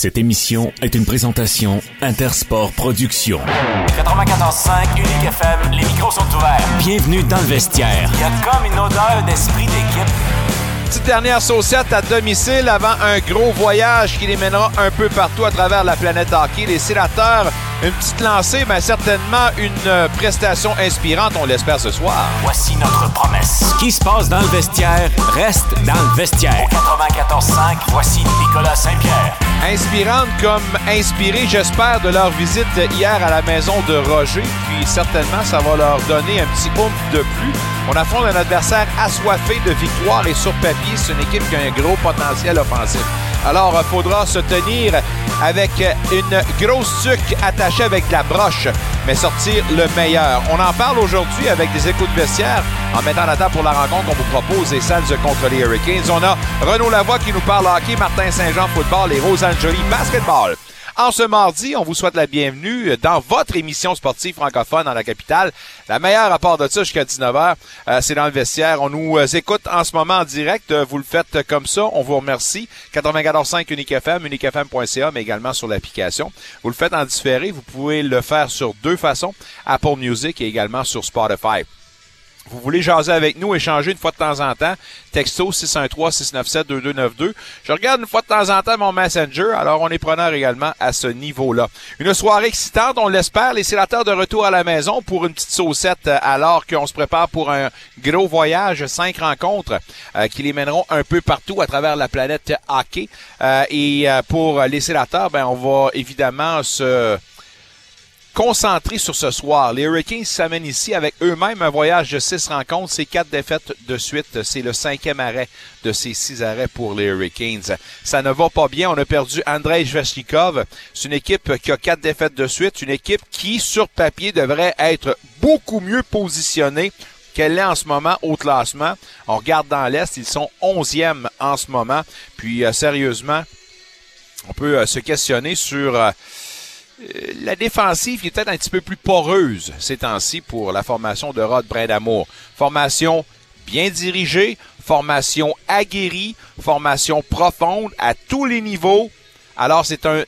Cette émission est une présentation Intersport Productions. 94.5 Unique FM, les micros sont ouverts. Bienvenue dans le vestiaire. Il y a comme une odeur d'esprit d'équipe. Petite dernière saucette à domicile avant un gros voyage qui les mènera un peu partout à travers la planète hockey. Les sénateurs, une petite lancée, mais certainement une euh, prestation inspirante, on l'espère ce soir. Voici notre promesse. Ce qui se passe dans le vestiaire reste dans le vestiaire. 94.5, voici Nicolas Saint-Pierre. Inspirante comme inspirée, j'espère, de leur visite hier à la maison de Roger. Puis certainement, ça va leur donner un petit oomph de plus. On affronte un adversaire assoiffé de victoire et sur papier, c'est une équipe qui a un gros potentiel offensif. Alors, il faudra se tenir avec une grosse sucre attachée avec de la broche, mais sortir le meilleur. On en parle aujourd'hui avec des échos de vestiaire en mettant la table pour la rencontre qu'on vous propose des Suns contre les Hurricanes. On a Renaud Lavoie qui nous parle hockey, Martin Saint-Jean football et Rose Angeli basketball. En ce mardi, on vous souhaite la bienvenue dans votre émission sportive francophone dans la capitale. La meilleure à part de ça jusqu'à 19h, euh, c'est dans le vestiaire. On nous euh, écoute en ce moment en direct. Euh, vous le faites comme ça. On vous remercie. 94.5 Unique FM, uniquefm.ca, mais également sur l'application. Vous le faites en différé. Vous pouvez le faire sur deux façons. Apple Music et également sur Spotify. Vous voulez jaser avec nous, échanger une fois de temps en temps, texto 613-697-2292. Je regarde une fois de temps en temps mon Messenger, alors on est preneur également à ce niveau-là. Une soirée excitante, on l'espère, les sénateurs de retour à la maison pour une petite saucette euh, alors qu'on se prépare pour un gros voyage, cinq rencontres euh, qui les mèneront un peu partout à travers la planète hockey. Euh, et pour les sénateurs, ben on va évidemment se concentré sur ce soir. Les Hurricanes s'amènent ici avec eux-mêmes un voyage de six rencontres. C'est quatre défaites de suite. C'est le cinquième arrêt de ces six arrêts pour les Hurricanes. Ça ne va pas bien. On a perdu Andrei Zvechnikov. C'est une équipe qui a quatre défaites de suite. Une équipe qui, sur papier, devrait être beaucoup mieux positionnée qu'elle est en ce moment au classement. On regarde dans l'Est, ils sont onzièmes en ce moment. Puis, euh, sérieusement, on peut euh, se questionner sur... Euh, la défensive est peut-être un petit peu plus poreuse ces temps-ci pour la formation de Rod Brindamour. Formation bien dirigée, formation aguerrie, formation profonde à tous les niveaux. Alors c'est un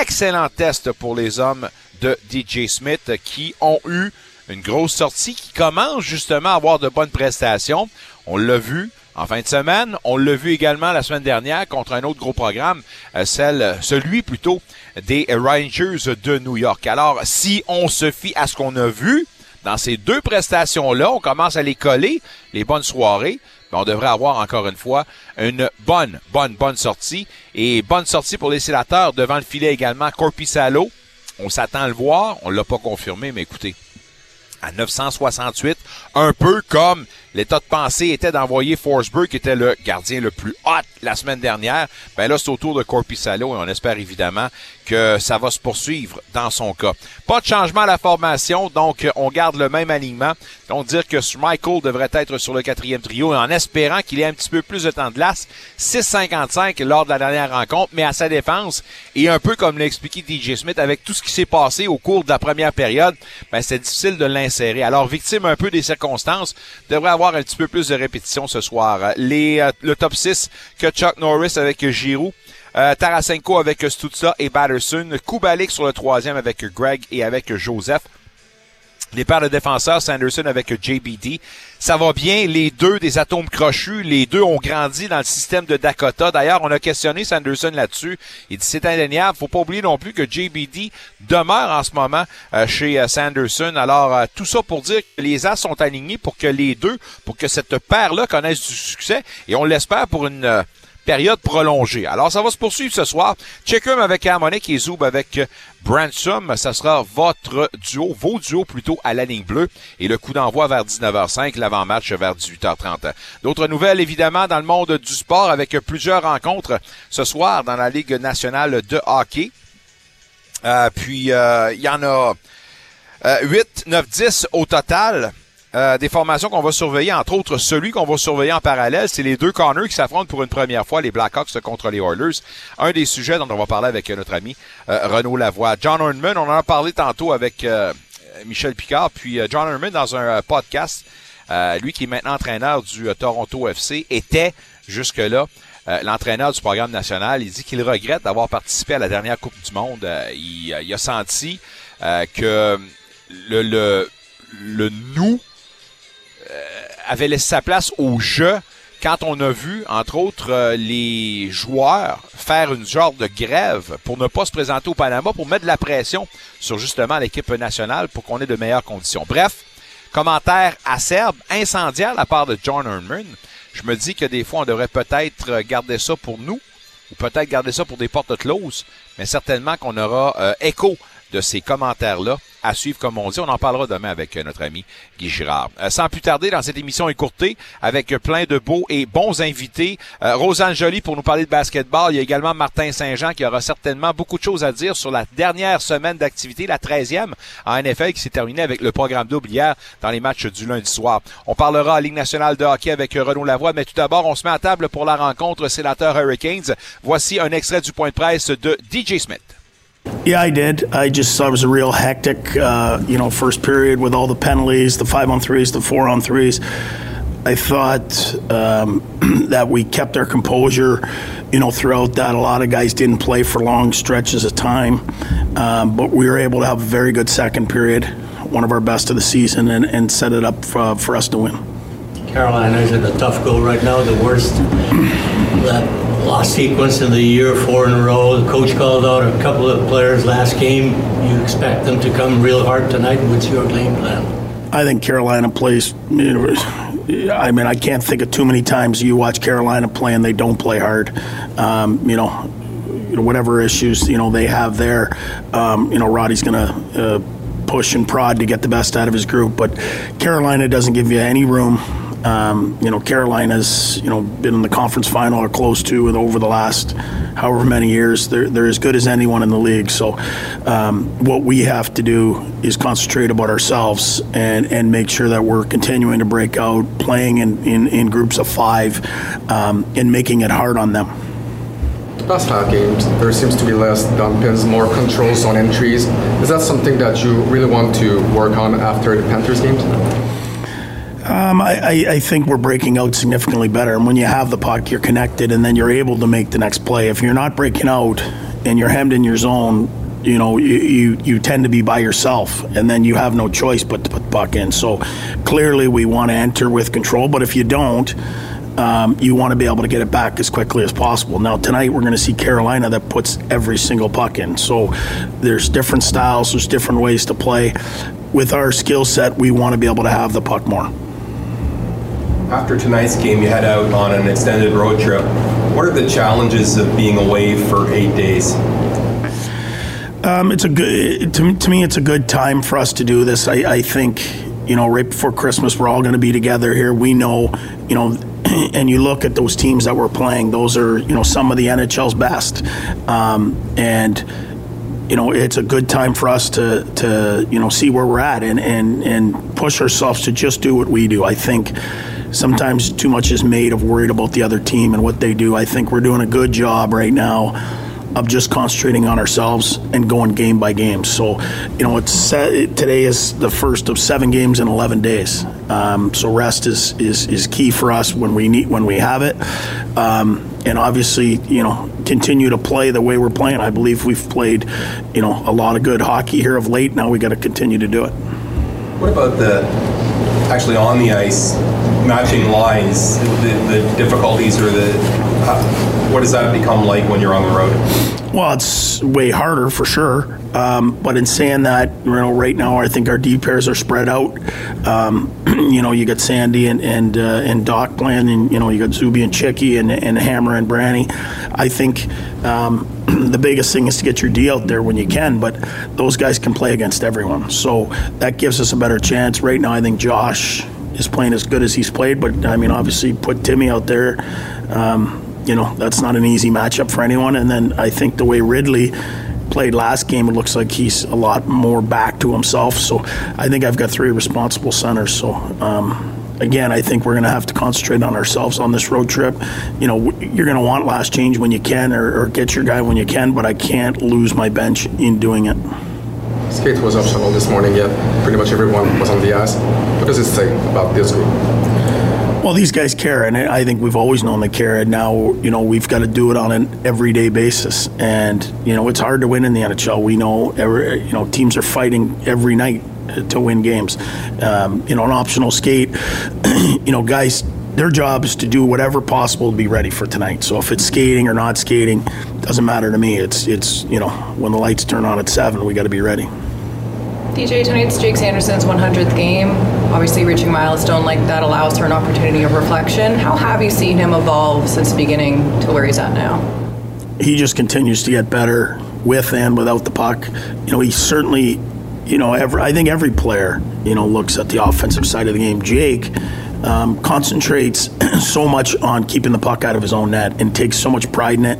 excellent test pour les hommes de DJ Smith qui ont eu une grosse sortie, qui commence justement à avoir de bonnes prestations. On l'a vu, en fin de semaine. On l'a vu également la semaine dernière contre un autre gros programme, euh, celle, celui plutôt des Rangers de New York. Alors, si on se fie à ce qu'on a vu dans ces deux prestations-là, on commence à les coller, les bonnes soirées. On devrait avoir encore une fois une bonne, bonne, bonne sortie. Et bonne sortie pour les sénateurs devant le filet également. Corpi Salo, on s'attend à le voir. On l'a pas confirmé, mais écoutez, à 968, un peu comme l'état de pensée était d'envoyer Forsberg, qui était le gardien le plus hot la semaine dernière. Ben là, c'est au tour de Corpissalo et on espère évidemment que ça va se poursuivre dans son cas. Pas de changement à la formation, donc on garde le même alignement. Donc dire que Michael devrait être sur le quatrième trio en espérant qu'il ait un petit peu plus de temps de glace. 6,55 lors de la dernière rencontre, mais à sa défense, et un peu comme l'a expliqué DJ Smith, avec tout ce qui s'est passé au cours de la première période, ben c'est difficile de l'insérer. Alors, victime un peu des circonstances, devrait avoir un petit peu plus de répétition ce soir. Les, euh, le top 6 que Chuck Norris avec Giroud. Euh, Tarasenko avec Stutza et Batterson. Kubalik sur le troisième avec Greg et avec Joseph. Les paires de défenseurs, Sanderson avec JBD. Ça va bien, les deux des atomes crochus, les deux ont grandi dans le système de Dakota. D'ailleurs, on a questionné Sanderson là-dessus. Il dit c'est indéniable. Faut pas oublier non plus que JBD demeure en ce moment euh, chez euh, Sanderson. Alors, tout ça pour dire que les As sont alignés pour que les deux, pour que cette paire-là connaisse du succès. Et on l'espère pour une période prolongée. Alors, ça va se poursuivre ce soir. Checkum avec Harmonic et Zoub avec Bransom. Ça sera votre duo, vos duos plutôt à la ligne bleue. Et le coup d'envoi vers 19h05, l'avant-match vers 18h30. D'autres nouvelles, évidemment, dans le monde du sport avec plusieurs rencontres ce soir dans la Ligue nationale de hockey. Euh, puis, euh, il y en a 8, 9, 10 au total. Euh, des formations qu'on va surveiller, entre autres celui qu'on va surveiller en parallèle, c'est les deux corners qui s'affrontent pour une première fois, les Blackhawks contre les Oilers. Un des sujets dont on va parler avec notre ami euh, Renaud Lavoie. John Hornman, on en a parlé tantôt avec euh, Michel Picard, puis John Hornman dans un podcast, lui qui est maintenant entraîneur du Toronto FC, était jusque-là euh, l'entraîneur du programme national, il dit qu'il regrette d'avoir participé à la dernière Coupe du Monde. Euh, il, il, a senti que le, le, le nous avait laissé sa place au jeu quand on a vu, entre autres, euh, les joueurs faire une genre de grève pour ne pas se présenter au Panama, pour mettre de la pression sur justement l'équipe nationale pour qu'on ait de meilleures conditions. Bref, commentaire acerbe, incendiaire de la part de John Herman. Je me dis que des fois, on devrait peut-être garder ça pour nous, ou peut-être garder ça pour des portes closes, mais certainement qu'on aura euh, écho de ces commentaires-là à suivre, comme on dit. On en parlera demain avec euh, notre ami Guy Girard. Euh, sans plus tarder, dans cette émission écourtée, avec plein de beaux et bons invités, euh, Rosanne Joly pour nous parler de basketball. Il y a également Martin Saint-Jean qui aura certainement beaucoup de choses à dire sur la dernière semaine d'activité, la 13e en NFL qui s'est terminée avec le programme double hier dans les matchs du lundi soir. On parlera à Ligue nationale de hockey avec Renaud Lavoie, mais tout d'abord, on se met à table pour la rencontre sénateur Hurricanes. Voici un extrait du point de presse de DJ Smith. Yeah, I did. I just it was a real hectic, uh, you know, first period with all the penalties, the five on threes, the four on threes. I thought um, that we kept our composure, you know, throughout that. A lot of guys didn't play for long stretches of time, um, but we were able to have a very good second period, one of our best of the season, and, and set it up for, for us to win. Carolina is in a tough goal right now, the worst lost sequence in the year, four in a row. The coach called out a couple of players last game. You expect them to come real hard tonight. What's your game plan? I think Carolina plays. I mean, I can't think of too many times you watch Carolina play and they don't play hard. Um, you know, whatever issues you know they have there, um, you know, Roddy's going to uh, push and prod to get the best out of his group. But Carolina doesn't give you any room um, you know, Carolina's you know been in the conference final or close to it over the last however many years. They're they're as good as anyone in the league. So, um, what we have to do is concentrate about ourselves and and make sure that we're continuing to break out, playing in in, in groups of five, um, and making it hard on them. Past five games, there seems to be less dump-ins, more controls on entries. Is that something that you really want to work on after the Panthers games? Um, I, I, think we're breaking out significantly better. And when you have the puck, you're connected, and then you're able to make the next play. If you're not breaking out and you're hemmed in your zone, you know you, you, you tend to be by yourself, and then you have no choice but to put the puck in. So clearly, we want to enter with control. But if you don't, um, you want to be able to get it back as quickly as possible. Now, tonight we're going to see Carolina that puts every single puck in. So there's different styles, there's different ways to play. With our skill set, we want to be able to have the puck more. After tonight's game, you head out on an extended road trip. What are the challenges of being away for eight days? Um, it's a good to, to, me. It's a good time for us to do this. I, I think you know right before Christmas, we're all going to be together here. We know, you know, and you look at those teams that we're playing. Those are you know some of the NHL's best, um, and you know it's a good time for us to to you know see where we're at and and and push ourselves to just do what we do. I think sometimes too much is made of worried about the other team and what they do. I think we're doing a good job right now of just concentrating on ourselves and going game by game. So, you know, it's today is the first of seven games in 11 days. Um, so rest is, is is key for us when we need when we have it, um, and obviously, you know, continue to play the way we're playing. I believe we've played, you know, a lot of good hockey here of late. Now we got to continue to do it. What about the actually on the ice matching lines, the, the difficulties or the what does that become like when you're on the road? Well, it's way harder for sure. Um, but in saying that, you know, right now I think our D pairs are spread out. Um, you know, you got Sandy and and uh, and Doc playing, and you know you got Zuby and Chicky and and Hammer and Branny. I think. Um, the biggest thing is to get your D out there when you can, but those guys can play against everyone. So that gives us a better chance. Right now, I think Josh is playing as good as he's played. But I mean, obviously, put Timmy out there. Um, you know, that's not an easy matchup for anyone. And then I think the way Ridley played last game, it looks like he's a lot more back to himself. So I think I've got three responsible centers. So. Um, again, I think we're going to have to concentrate on ourselves on this road trip. You know, you're going to want last change when you can, or, or, get your guy when you can, but I can't lose my bench in doing it. Skate was optional this morning, yet pretty much everyone was on the ice. What does it say about this group? Well, these guys care, and I think we've always known they care. And now, you know, we've got to do it on an everyday basis. And you know, it's hard to win in the NHL. We know, every, you know, teams are fighting every night to win games. Um, you know, an optional skate. you know, guys, their job is to do whatever possible to be ready for tonight. So if it's skating or not skating, doesn't matter to me. It's it's you know, when the lights turn on at seven, we got to be ready. DJ, tonight's Jake Sanderson's 100th game. Obviously, reaching milestone like that allows for an opportunity of reflection. How have you seen him evolve since the beginning to where he's at now? He just continues to get better with and without the puck. You know, he certainly, you know, every, I think every player, you know, looks at the offensive side of the game. Jake um, concentrates so much on keeping the puck out of his own net and takes so much pride in it.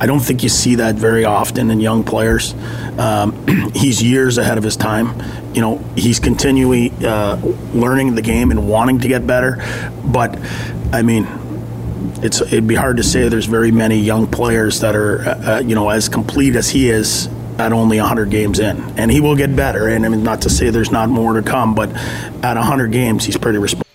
I don't think you see that very often in young players. Um, he's years ahead of his time. You know, he's continually uh, learning the game and wanting to get better. But, I mean, it's it'd be hard to say there's very many young players that are, uh, uh you know, as complete as he is at only 100 games in. And he will get better. And I mean, not to say there's not more to come, but at 100 games, he's pretty responsible.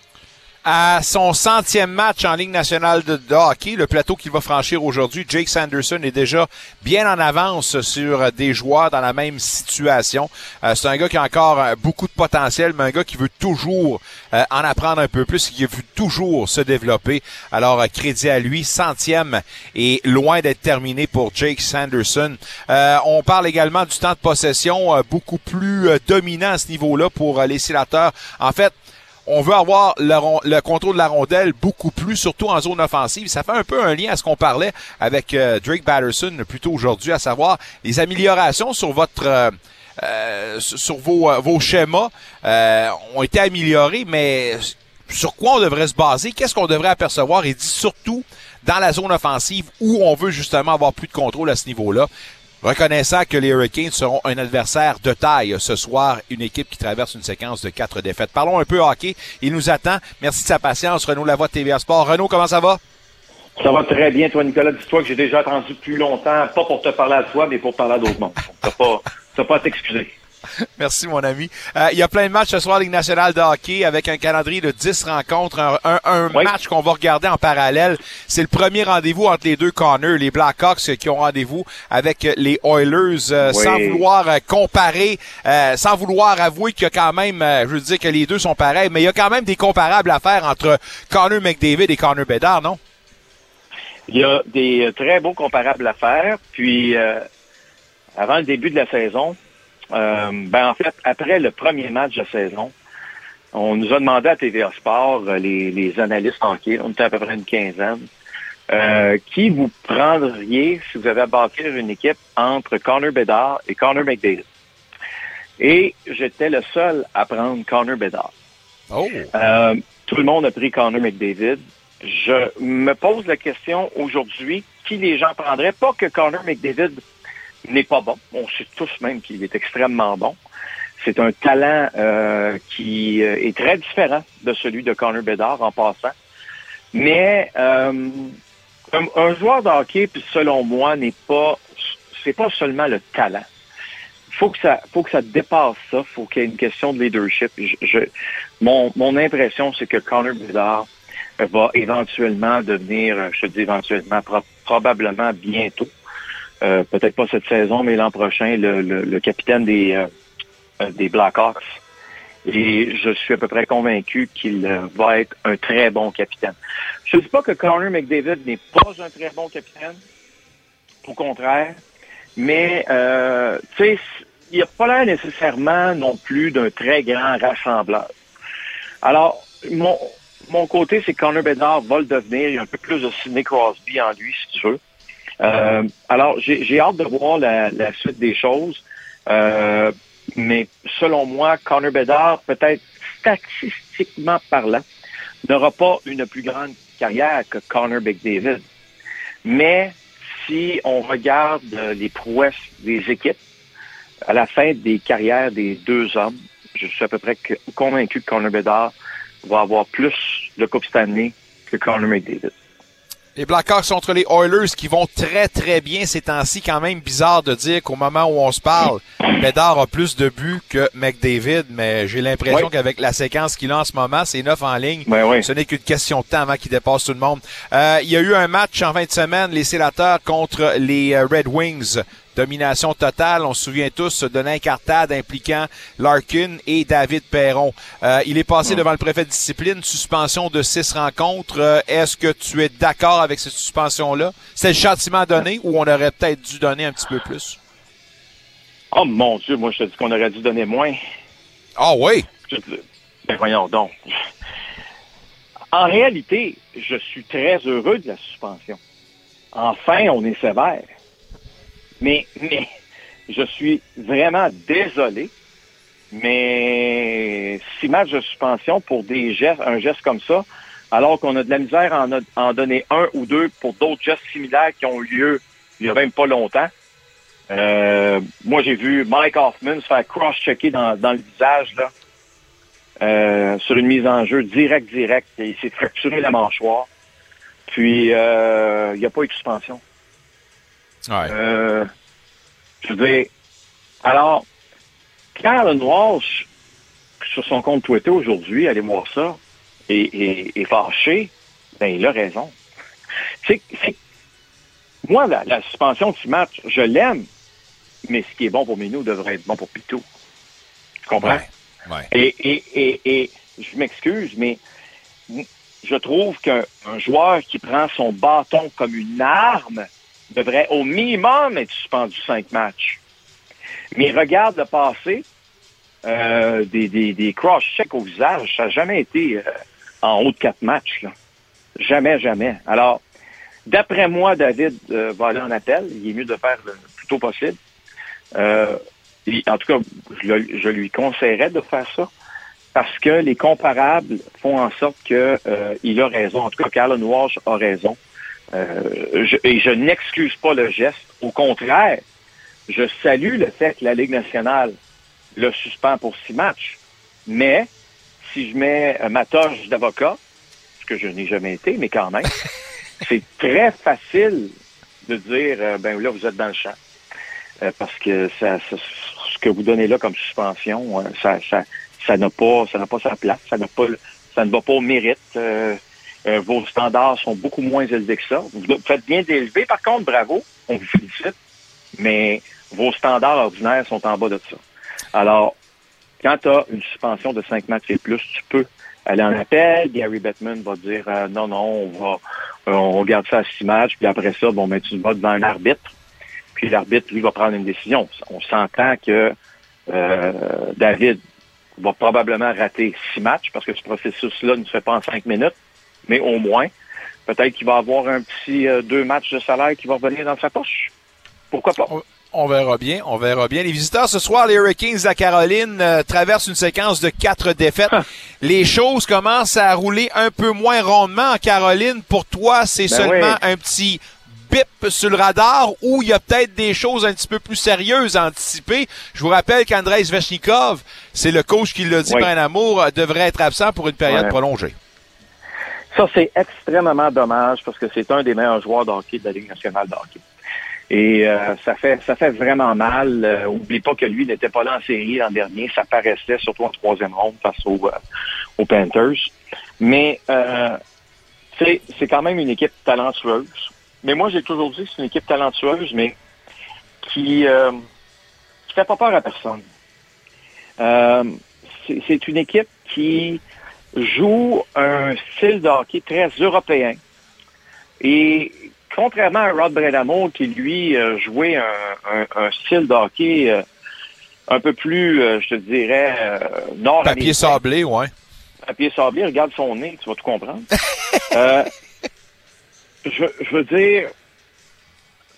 À son centième match en Ligue nationale de, hockey, le plateau qu'il va franchir aujourd'hui, Jake Sanderson est déjà bien en avance sur des joueurs dans la même situation. Euh, c'est un gars qui a encore euh, beaucoup de potentiel, mais un gars qui veut toujours euh, en apprendre un peu plus, qui veut toujours se développer. Alors, crédit à lui, centième et loin d'être terminé pour Jake Sanderson. on parle également du temps de possession beaucoup plus dominant à ce niveau-là pour les sénateurs. En fait, on veut avoir le, contrôle de la rondelle beaucoup plus, surtout en zone offensive. Ça fait un peu un lien à ce qu'on parlait avec euh, Drake Batterson plus tôt aujourd'hui, à savoir les améliorations sur votre euh, euh, sur vos, vos schémas ont été améliorés, mais sur quoi on devrait se baser? Qu'est-ce qu'on devrait apercevoir? Et dit surtout dans la zone offensive où on veut justement avoir plus de contrôle à ce niveau-là reconnaissant que les Hurricanes seront un adversaire de taille ce soir, une équipe qui traverse une séquence de quatre défaites. Parlons un peu hockey. Il nous attend. Merci de sa patience. Renaud Lavoie de TVA Sport. Renaud, comment ça va? Ça va très bien, toi, Nicolas. Dis-toi que j'ai déjà attendu plus longtemps, pas pour te parler à toi, mais pour parler à d'autres mondes. T'as pas, pas à t'excuser. Merci, mon ami. Euh, il y a plein de matchs ce soir Ligue nationale de hockey avec un calendrier de 10 rencontres. Un, match qu'on va regarder en parallèle. C'est le premier rendez-vous entre les deux Connors, les Blackhawks qui ont rendez-vous avec les Oilers. Euh, sans vouloir euh, comparer, sans vouloir avouer qu'il y a quand même, je veux dire que les deux sont pareils, mais il y a quand même des comparables à faire entre Connor McDavid et Connor Bedard, non? Il y a des très beaux comparables à faire. Puis, avant le début de la saison, euh, ben en fait, après le premier match de saison, on nous a demandé à TVA Sport, euh, les, les analystes hockey, on était à peu près une quinzaine, euh, qui vous prendriez si vous avez à bâtir une équipe entre Connor Bedard et Connor McDavid. Et j'étais le seul à prendre Connor Bedard. Oh. Euh, tout le monde a pris Connor McDavid. Je me pose la question aujourd'hui, qui les gens prendraient? Pas que Connor McDavid n'est pas bon. On sait tous même qu'il est extrêmement bon. C'est un talent euh, qui euh, est très différent de celui de Connor Bedard en passant. Mais euh, un, joueur de hockey, selon moi, n'est pas c'est pas seulement le talent. Faut que ça faut que ça dépasse ça. Faut qu'il y ait une question de leadership. Mon, mon impression, c'est que Connor Bedard va éventuellement devenir, je dis éventuellement, probablement bientôt, euh, peut-être pas cette saison, mais l'an prochain, le, capitaine des, euh, euh, des Blackhawks. Et je suis à peu près convaincu qu'il va être un très bon capitaine. Je ne dis pas que Connor McDavid n'est pas un très bon capitaine. Au contraire. Mais, sais, il n'a pas l'air nécessairement non plus d'un très grand rassembleur. Alors, mon, mon côté, c'est que Connor Bedard va le devenir. Il y a un peu plus de Sidney Crosby en lui, si tu veux. Euh, alors, j'ai hâte de voir la, suite des choses. Euh, mais selon moi, Connor Bedard, peut-être statistiquement parlant, n'aura pas une plus grande carrière que Connor McDavid. Mais si on regarde les prouesses des équipes, à la fin des carrières des deux hommes, je suis à peu près convaincu que Connor Bedard va avoir plus de Coupe Stanley que Connor McDavid. Les Blackhawks contre les Oilers qui vont très très bien ces temps-ci. Quand même bizarre de dire qu'au moment où on se parle, Bédard a plus de buts que McDavid, mais j'ai l'impression Oui. qu'avec la séquence qu'il a en ce moment, c'est neuf en ligne. Ben oui. Ce n'est qu'une question de temps avant qu'il dépasse tout le monde. Euh, il y a eu un match en fin de semaine, les sénateurs contre les euh, Red Wings. Domination totale, on se souvient tous de l'incartade impliquant Larkin et David Perron. Euh, il est passé devant le préfet de discipline, suspension de six rencontres. Euh, Est-ce que tu es d'accord avec cette suspension-là? C'est le châtiment donné ou on aurait peut-être dû donner un petit peu plus? Oh mon Dieu, moi je te dis qu'on aurait dû donner moins. Ah oui? Je te- Ben voyons donc. En réalité, je suis très heureux de la suspension. Enfin, on est sévère. Mais, mais, je suis vraiment désolé. Mais six matchs de suspension pour des gestes, un geste comme ça, alors qu'on a de la misère à en, en donner un ou deux pour d'autres gestes similaires qui ont eu lieu il y a même pas longtemps. Euh, moi, j'ai vu Mike Hoffman se faire cross-checker dans, dans le visage, là, euh, sur une mise en jeu direct, direct. Et Il s'est fracturé la mâchoire. Puis, euh, il n'y a pas eu de suspension. Ouais. Euh, je veux dire, alors, quand le Walsh, sur son compte Twitter aujourd'hui, allez voir ça, est, fâché, ben, il a raison. C'est, moi, la, la suspension de six matchs, je l'aime, mais ce qui est bon pour Minou devrait être bon pour Pitou. Tu comprends? Ouais. Ouais. Et, et, et, et je m'excuse, mais je trouve qu'un un joueur qui prend son bâton comme une arme devrait au minimum être suspendu cinq matchs. Mais regarde le passé, euh, des, des, des cross-checks au visage, ça n'a jamais été euh, en haut de quatre matchs. Là. Jamais, jamais. Alors, d'après moi, David euh, va aller en appel. Il est mieux de faire le plus tôt possible. Euh, en tout cas, je, je lui conseillerais de faire ça parce que les comparables font en sorte que euh, a raison. En tout cas, Carlin Walsh a raison. Euh, je- et je n'excuse pas le geste. Au contraire, je salue le fait que la Ligue nationale le suspend pour six matchs. Mais si je mets euh, ma toge d'avocat, ce que je n'ai jamais été, mais quand même, c'est très facile de dire euh, ben là, vous êtes dans le champ. Euh, parce que ça, ça- ce que vous donnez là comme suspension, euh, ça, ça, ça n'a pas, ça n'a pas sa place, ça n'a pas, le- ça ne va pas au mérite. Euh, vos standards sont beaucoup moins élevés que ça. Vous faites bien d'élever, par contre, bravo, on vous félicite, mais vos standards ordinaires sont en bas de ça. Alors, quand tu as une suspension de cinq matchs et plus, tu peux aller en appel. Gary Bettman va dire euh, non, non, on va euh, on regarde ça à six matchs, puis après ça, bon, ben, tu vas devant un arbitre, puis l'arbitre, lui, va prendre une décision. On s'entend que David va probablement rater six matchs parce que ce processus-là ne se fait pas en cinq minutes, mais au moins, peut-être qu'il va avoir un petit euh, deux matchs de salaire qui va revenir dans sa poche. Pourquoi pas? On verra bien, on verra bien. Les visiteurs ce soir, les Hurricanes de la Caroline, euh, traversent une séquence de quatre défaites. Les choses commencent à rouler un peu moins rondement en Caroline. Pour toi, c'est Ben seulement oui. un petit bip sur le radar ou il y a peut-être des choses un petit peu plus sérieuses à anticiper? Je vous rappelle qu'Andrei Svechnikov, c'est le coach qui l'a dit Oui. par un amour, euh, devrait être absent pour une période Ouais. prolongée. Ça, c'est extrêmement dommage parce que c'est un des meilleurs joueurs de hockey de la Ligue nationale de hockey. Et euh, ça fait ça fait vraiment mal. Euh, oublie pas que lui n'était pas là en série l'an dernier. Ça paraissait surtout en troisième ronde face aux, euh, aux Panthers. Mais euh, c'est quand même une équipe talentueuse. Mais moi, j'ai toujours dit que c'est une équipe talentueuse, mais qui euh, qui fait pas peur à personne. Euh, c'est une équipe qui joue un style de hockey très européen. Et contrairement à Rod Brenamo, qui lui euh, jouait un, un- un style de hockey euh, un peu plus, euh, je te dirais, nord Papier sablé, ouais. papier sablé, regarde son nez, tu vas tout comprendre. Euh, je, je veux dire,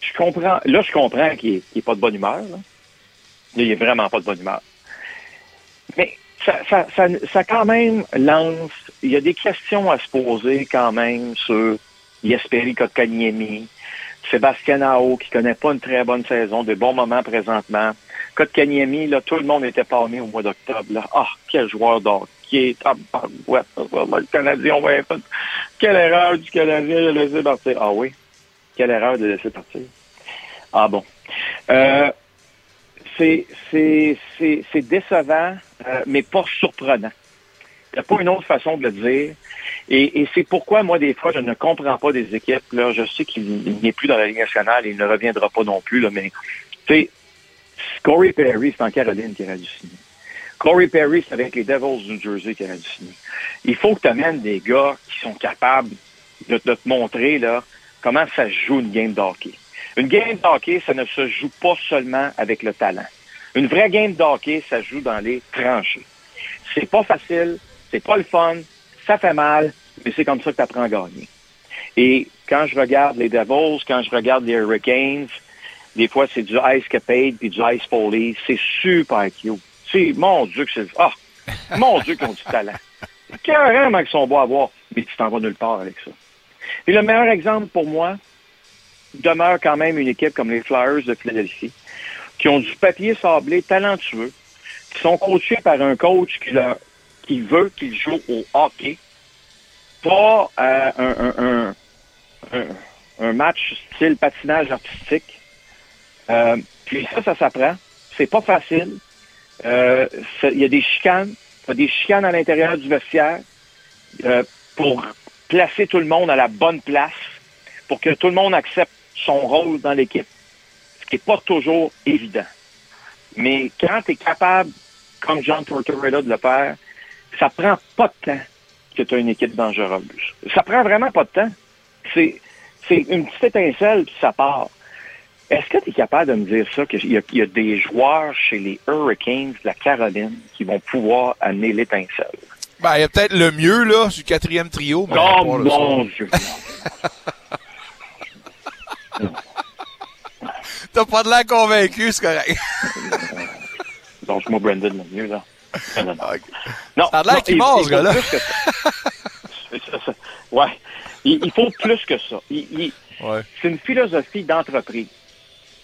je comprends, là, je comprends qu'il n'est pas de bonne humeur. Là. Là, il est vraiment pas de bonne humeur. Mais ça, ça, ça, ça quand même lance, il y a des questions à se poser quand même sur Jesperi Kotkaniemi, Sébastien Ao, qui connaît pas une très bonne saison, de bons moments présentement. Kotkaniemi, là, tout le monde était palmé au mois d'octobre. là. Ah, quel joueur d'hockey. qui est... Ouais, le Canadien, on. Quelle erreur du Canadien de laisser partir. Ah oui? Quelle erreur de laisser partir. Ah bon. Euh, c'est décevant, euh, mais pas surprenant. Il n'y a pas une autre façon de le dire. Et, et c'est pourquoi, moi, des fois, je ne comprends pas des équipes. Là, je sais qu'il n'est plus dans la Ligue nationale et il ne reviendra pas non plus, là, mais tu Corey Perry, c'est en Caroline qui a dû. Corey Perry, c'est avec les Devils du Jersey qui a dû. Il faut que tu amènes des gars qui sont capables de, de, te montrer là, comment ça joue une game de hockey. Une game de hockey, ça ne se joue pas seulement avec le talent. Une vraie game de hockey, ça joue dans les tranchées. C'est pas facile, c'est pas le fun, ça fait mal, mais c'est comme ça que tu apprends à gagner. Et quand je regarde les Devils, quand je regarde les Hurricanes, des fois c'est du Ice Capade puis du Ice Foley, c'est super cute. C'est, mon Dieu que c'est, ah, mon Dieu qu'ils ont du talent. Carrément qu'ils sont beaux à voir, mais tu t'en vas nulle part avec ça. Et le meilleur exemple pour moi demeure quand même une équipe comme les Flyers de Philadelphie, qui ont du papier sablé talentueux, qui sont coachés par un coach qui, qui veut qu'ils jouent au hockey, pas euh, un, un, un, match style patinage artistique. Euh, puis ça, ça s'apprend. C'est pas facile. Euh, il y a des chicanes. Il y a des chicanes à l'intérieur du vestiaire pour placer tout le monde à la bonne place, pour que tout le monde accepte son rôle dans l'équipe. Ce qui n'est pas toujours évident. Mais quand tu es capable, comme John Tortorella, de le faire, ça prend pas de temps que tu as une équipe dangereuse. Ça prend vraiment pas de temps. C'est, c'est une petite étincelle, puis ça part. Est-ce que tu es capable de me dire ça, qu'il y, y, a des joueurs chez les Hurricanes de la Caroline qui vont pouvoir amener l'étincelle? Ben, il y a peut-être le mieux, là, du quatrième trio. Mais oh, mon Dieu! T'as pas de l'air convaincu, c'est correct. Donc, moi, Brandon, le mieux, là. Non, non, non ça a l'air qu'il mord, ce gars-là. ouais. Il, il, faut plus que ça. Il, il, ouais. C'est une philosophie d'entreprise.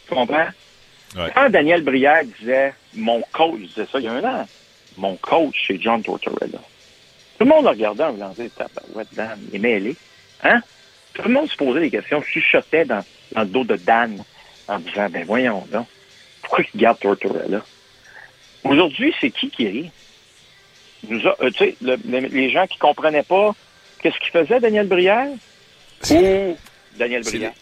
Tu comprends? Ouais. Quand Daniel Brière disait, mon coach disait ça il y a un an, mon coach, c'est John Tortorella. Tout le monde le regardait en dire, ouais, Dan, il est mêlé. Hein? Tout le monde se posait des questions, chuchotait dans, dans le dos de Dan en disant, ben voyons donc, pourquoi il garde Tortorella? Aujourd'hui, c'est qui qui rit? Nous a, euh, tu sais, le, le, les gens qui comprenaient pas qu'est-ce qu'il faisait, Daniel Brière? Ou Daniel Brière?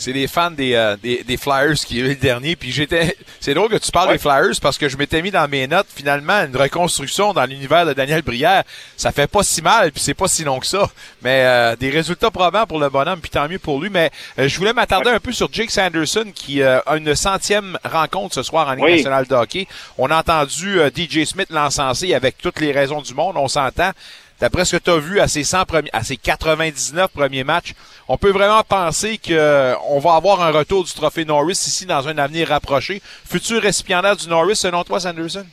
C'est les fans des, euh, des, des, Flyers qui est le dernier. Puis j'étais. C'est drôle que tu parles Ouais. des Flyers parce que je m'étais mis dans mes notes finalement une reconstruction dans l'univers de Daniel Brière. Ça fait pas si mal puis c'est pas si long que ça. Mais euh, des résultats probants pour le bonhomme puis tant mieux pour lui. Mais euh, je voulais m'attarder un peu sur Jake Sanderson qui euh, a une centième rencontre ce soir en Ligue Oui. nationale de hockey. On a entendu DJ Smith l'encenser avec toutes les raisons du monde. On s'entend. D'après ce que tu as vu à ses 100 premiers, à ses 99 premiers matchs, on peut vraiment penser que euh, on va avoir un retour du trophée Norris ici dans un avenir rapproché. Futur récipiendaire du Norris, selon toi, Sanderson?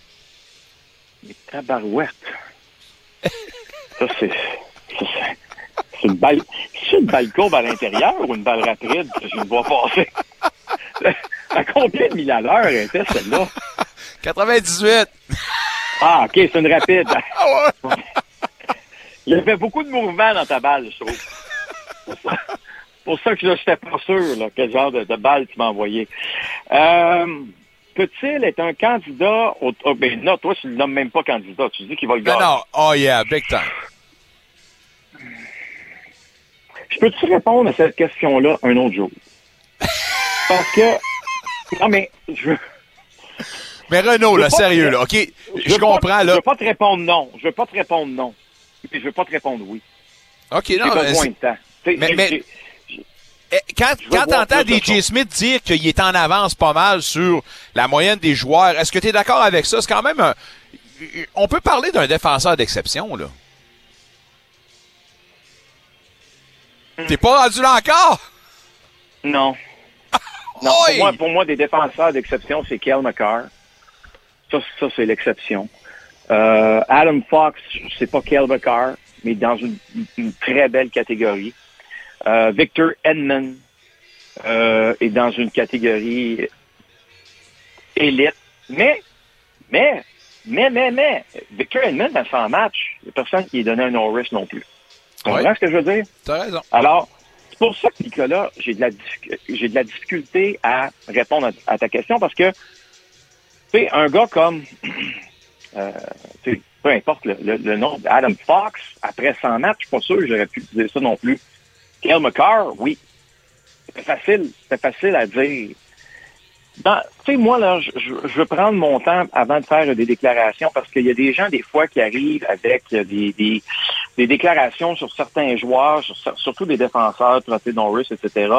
Mais tabarouette. ça, c'est. ça, c'est- C'est une balle. C'est une balle courbe à l'intérieur ou une balle rapide je ne vois passer? à combien de mille à l'heure était celle-là? 98! Ah, OK, c'est une rapide. Il y avait beaucoup de mouvements dans ta balle, je trouve. Pour ça, pour ça que je n'étais pas sûr là, quel genre de, de balle tu m'as envoyé. Euh, Peut-il être un candidat au... oh, ben non, toi, tu ne le nommes même pas candidat. Tu dis qu'il va le Non, gagner. non. Oh yeah, big time. Je peux-tu répondre à cette question-là un autre jour? Parce que... Non, mais je. Mais Renaud, là, sérieux, là, OK? Je comprends, pas, Je là. veux pas te répondre non. Je veux pas te répondre non. Je veux pas te répondre oui. OK, non, mais besoin de temps. Mais- mais- Eh, Quand, quand t'entends DJ. Smith dire qu'il est en avance pas mal sur la moyenne des joueurs, est-ce que tu es d'accord avec ça? C'est quand même un... On peut parler d'un défenseur d'exception, là. T'es pas rendu là encore? Non. Non, pour moi, pour moi, des défenseurs d'exception, c'est Kel McCarr. Ça, ça c'est l'exception. Euh, Adam Fox, c'est pas Kel McCarr, mais dans une, une très belle catégorie. Euh, Victor Edmond euh, est dans une catégorie élite. Mais, mais, Mais, mais, mais, Victor Edmond, dans 100 matchs, il n'y a personne qui est donné un Norris non plus. Tu comprends ce que je veux dire? T'as raison. Alors, c'est pour ça que, Nicolas, j'ai de la, j'ai de la difficulté à répondre à, à ta question parce que, tu sais, un gars comme, euh, peu importe le, le, le nom d'Adam Fox, après 100 matchs, je suis pas sûr que j'aurais pu dire ça non plus. Kyle McCarr, oui. C'était facile, c'était facile à dire. Tu sais, moi, là, je, veux prendre mon temps avant de faire des déclarations parce qu'il y a des gens, des fois, qui arrivent avec des, des, des déclarations sur certains joueurs, sur- surtout des défenseurs, Trophée Norris, etc.,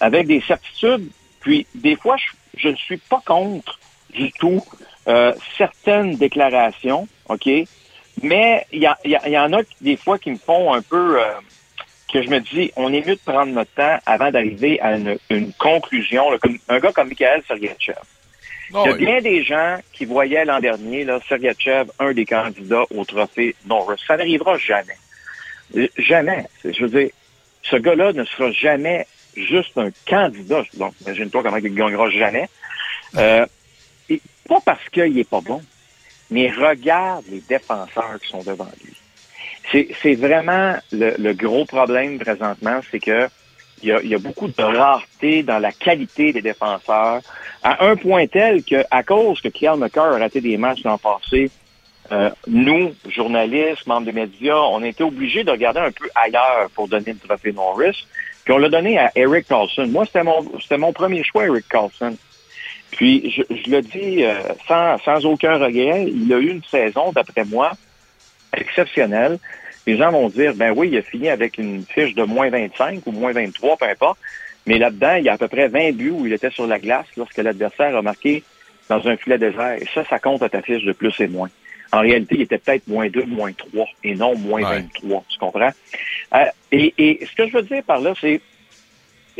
avec des certitudes. Puis, des fois, je ne suis pas contre du tout euh, certaines déclarations, OK? Mais il y, en a des fois qui me font un peu... euh, que je me dis, on est mieux de prendre notre temps avant d'arriver à une, une conclusion. là, comme, un gars comme Michael Sergachev. Oh, Il y a oui. bien des gens qui voyaient l'an dernier là, Sergachev un des candidats au trophée Norris. Ça n'arrivera jamais. Jamais. Je veux dire, ce gars-là ne sera jamais juste un candidat. Donc, imagine-toi comment il gagnera jamais. Euh, et pas parce qu'il n'est pas bon, mais regarde les défenseurs qui sont devant lui. C'est vraiment le, le gros problème présentement, c'est que il y, a, y a beaucoup de rareté dans la qualité des défenseurs, à un point tel que, à cause que Kiel McCarr a raté des matchs l'an passé, euh, nous, journalistes, membres des médias, on a été obligés de regarder un peu ailleurs pour donner le trophée Norris. Puis on l'a donné à Eric Carlson. Moi, c'était mon, c'était mon premier choix, Eric Carlson. Puis je, je le dis euh, sans, sans aucun regret, il a eu une saison, d'après moi, exceptionnelle. Les gens vont dire, ben oui, il a fini avec une fiche de moins 25 ou moins 23, peu importe. Mais là-dedans, il y a à peu près 20 buts où il était sur la glace lorsque l'adversaire a marqué dans un filet désert. Et ça, ça compte à ta fiche de plus et moins. En réalité, il était peut-être moins 2, moins 3 et non moins Ouais. 23. Tu comprends? Euh, et, et ce que je veux dire par là, c'est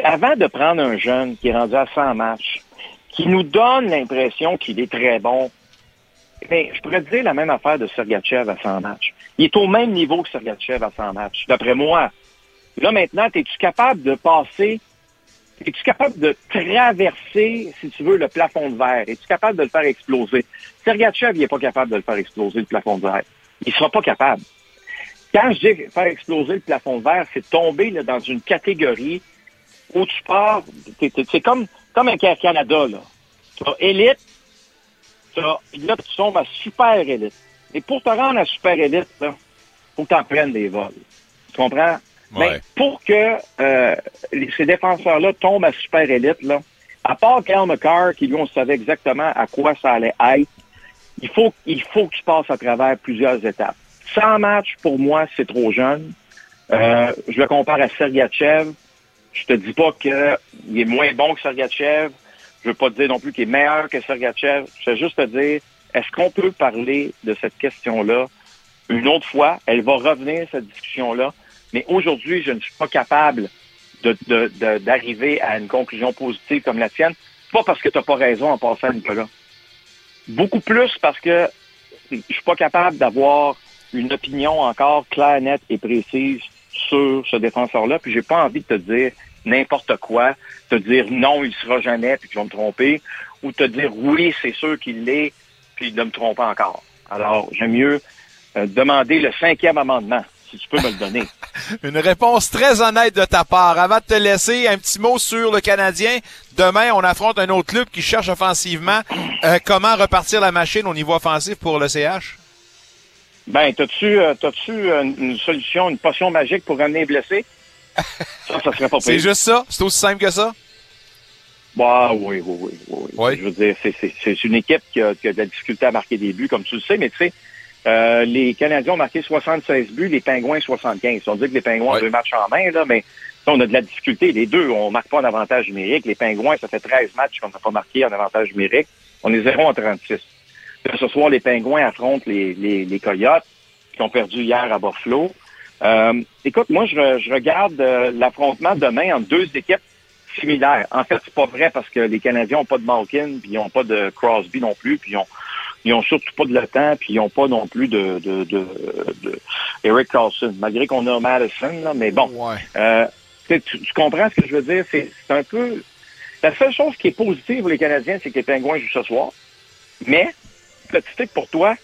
avant de prendre un jeune qui est rendu à 100 matchs, qui nous donne l'impression qu'il est très bon, mais je pourrais te dire la même affaire de Sergachev à 100 matchs. Il est au même niveau que Sergachev à 100 matchs, d'après moi. Là, maintenant, es-tu capable de passer, es-tu capable de traverser, si tu veux, le plafond de verre? Es-tu capable de le faire exploser? Sergachev, il n'est pas capable de le faire exploser, le plafond de verre. Il sera pas capable. Quand je dis faire exploser le plafond de verre, c'est tomber là, dans une catégorie où tu pars, c'est comme, comme un Air Canada, là. Tu as élite, t'as- là, tu tombes à super élite. Et pour te rendre à super élite, là, faut que tu en prennes des vols. Tu comprends? Ouais. Mais pour que euh, ces défenseurs-là tombent à super élite, là, à part Cal McCarr, qui lui, on savait exactement à quoi ça allait être, il faut, il faut qu'il passe à travers plusieurs étapes. 100 matchs, pour moi, c'est trop jeune. Euh, je le compare à Sergachev. Je te dis pas qu'il est moins bon que Sergachev. Je veux pas te dire non plus qu'il est meilleur que Sergachev. Je veux juste te dire, est-ce qu'on peut parler de cette question-là? Une autre fois? Elle va revenir, cette discussion-là. Mais aujourd'hui, je ne suis pas capable d'arriver à une conclusion positive comme la tienne. Pas parce que tu n'as pas raison en passant, Nicolas. Beaucoup plus parce que je suis pas capable d'avoir une opinion encore claire, nette et précise sur ce défenseur-là. Puis j'ai pas envie de te dire n'importe quoi, te dire non, il sera jamais, puis je vais me tromper, ou te dire oui, c'est sûr qu'il l'est, puis de me tromper encore. Alors, j'aime mieux euh, demander le cinquième amendement, si tu peux me le donner. Une réponse très honnête de ta part. Avant de te laisser, un petit mot sur le Canadien. Demain, on affronte un autre club qui cherche offensivement. Euh, comment repartir la machine au niveau offensif pour le CH? Ben, t'as-tu t'as-tu euh, une solution, une potion magique pour ramener les blessés? Ça, ça serait pas C'est juste ça? C'est aussi simple que ça? Bah, oui, oui, oui, oui, oui. Je veux dire, c'est- une équipe qui a, qui a de la difficulté à marquer des buts, comme tu le sais, mais tu sais, euh, les Canadiens ont marqué 76 buts, les Pingouins 75. On dit que les Pingouins Oui. ont deux matchs en main, là, mais on a de la difficulté. Les deux, on marque pas en avantage numérique. Les Pingouins, ça fait 13 matchs qu'on n'a pas marqué en avantage numérique. On est 0 en 36. Là, ce soir, les Pingouins affrontent les, les, les Coyotes, qui ont perdu hier à Buffalo. Euh, écoute, moi, je, je regarde euh, l'affrontement demain entre deux équipes similaires. En fait, c'est pas vrai parce que les Canadiens n'ont pas de Malkin, puis ils n'ont pas de Crosby non plus, puis ils ont, ils ont surtout pas de Le Temps, puis ils n'ont pas non plus de, de, de, de Eric Carlson, malgré qu'on a Madison, là, mais bon. Ouais. Euh, tu, tu- comprends ce que je veux dire? C'est un peu... La seule chose qui est positive pour les Canadiens, c'est que les Pingouins jouent ce soir. Mais, petit truc pour toi,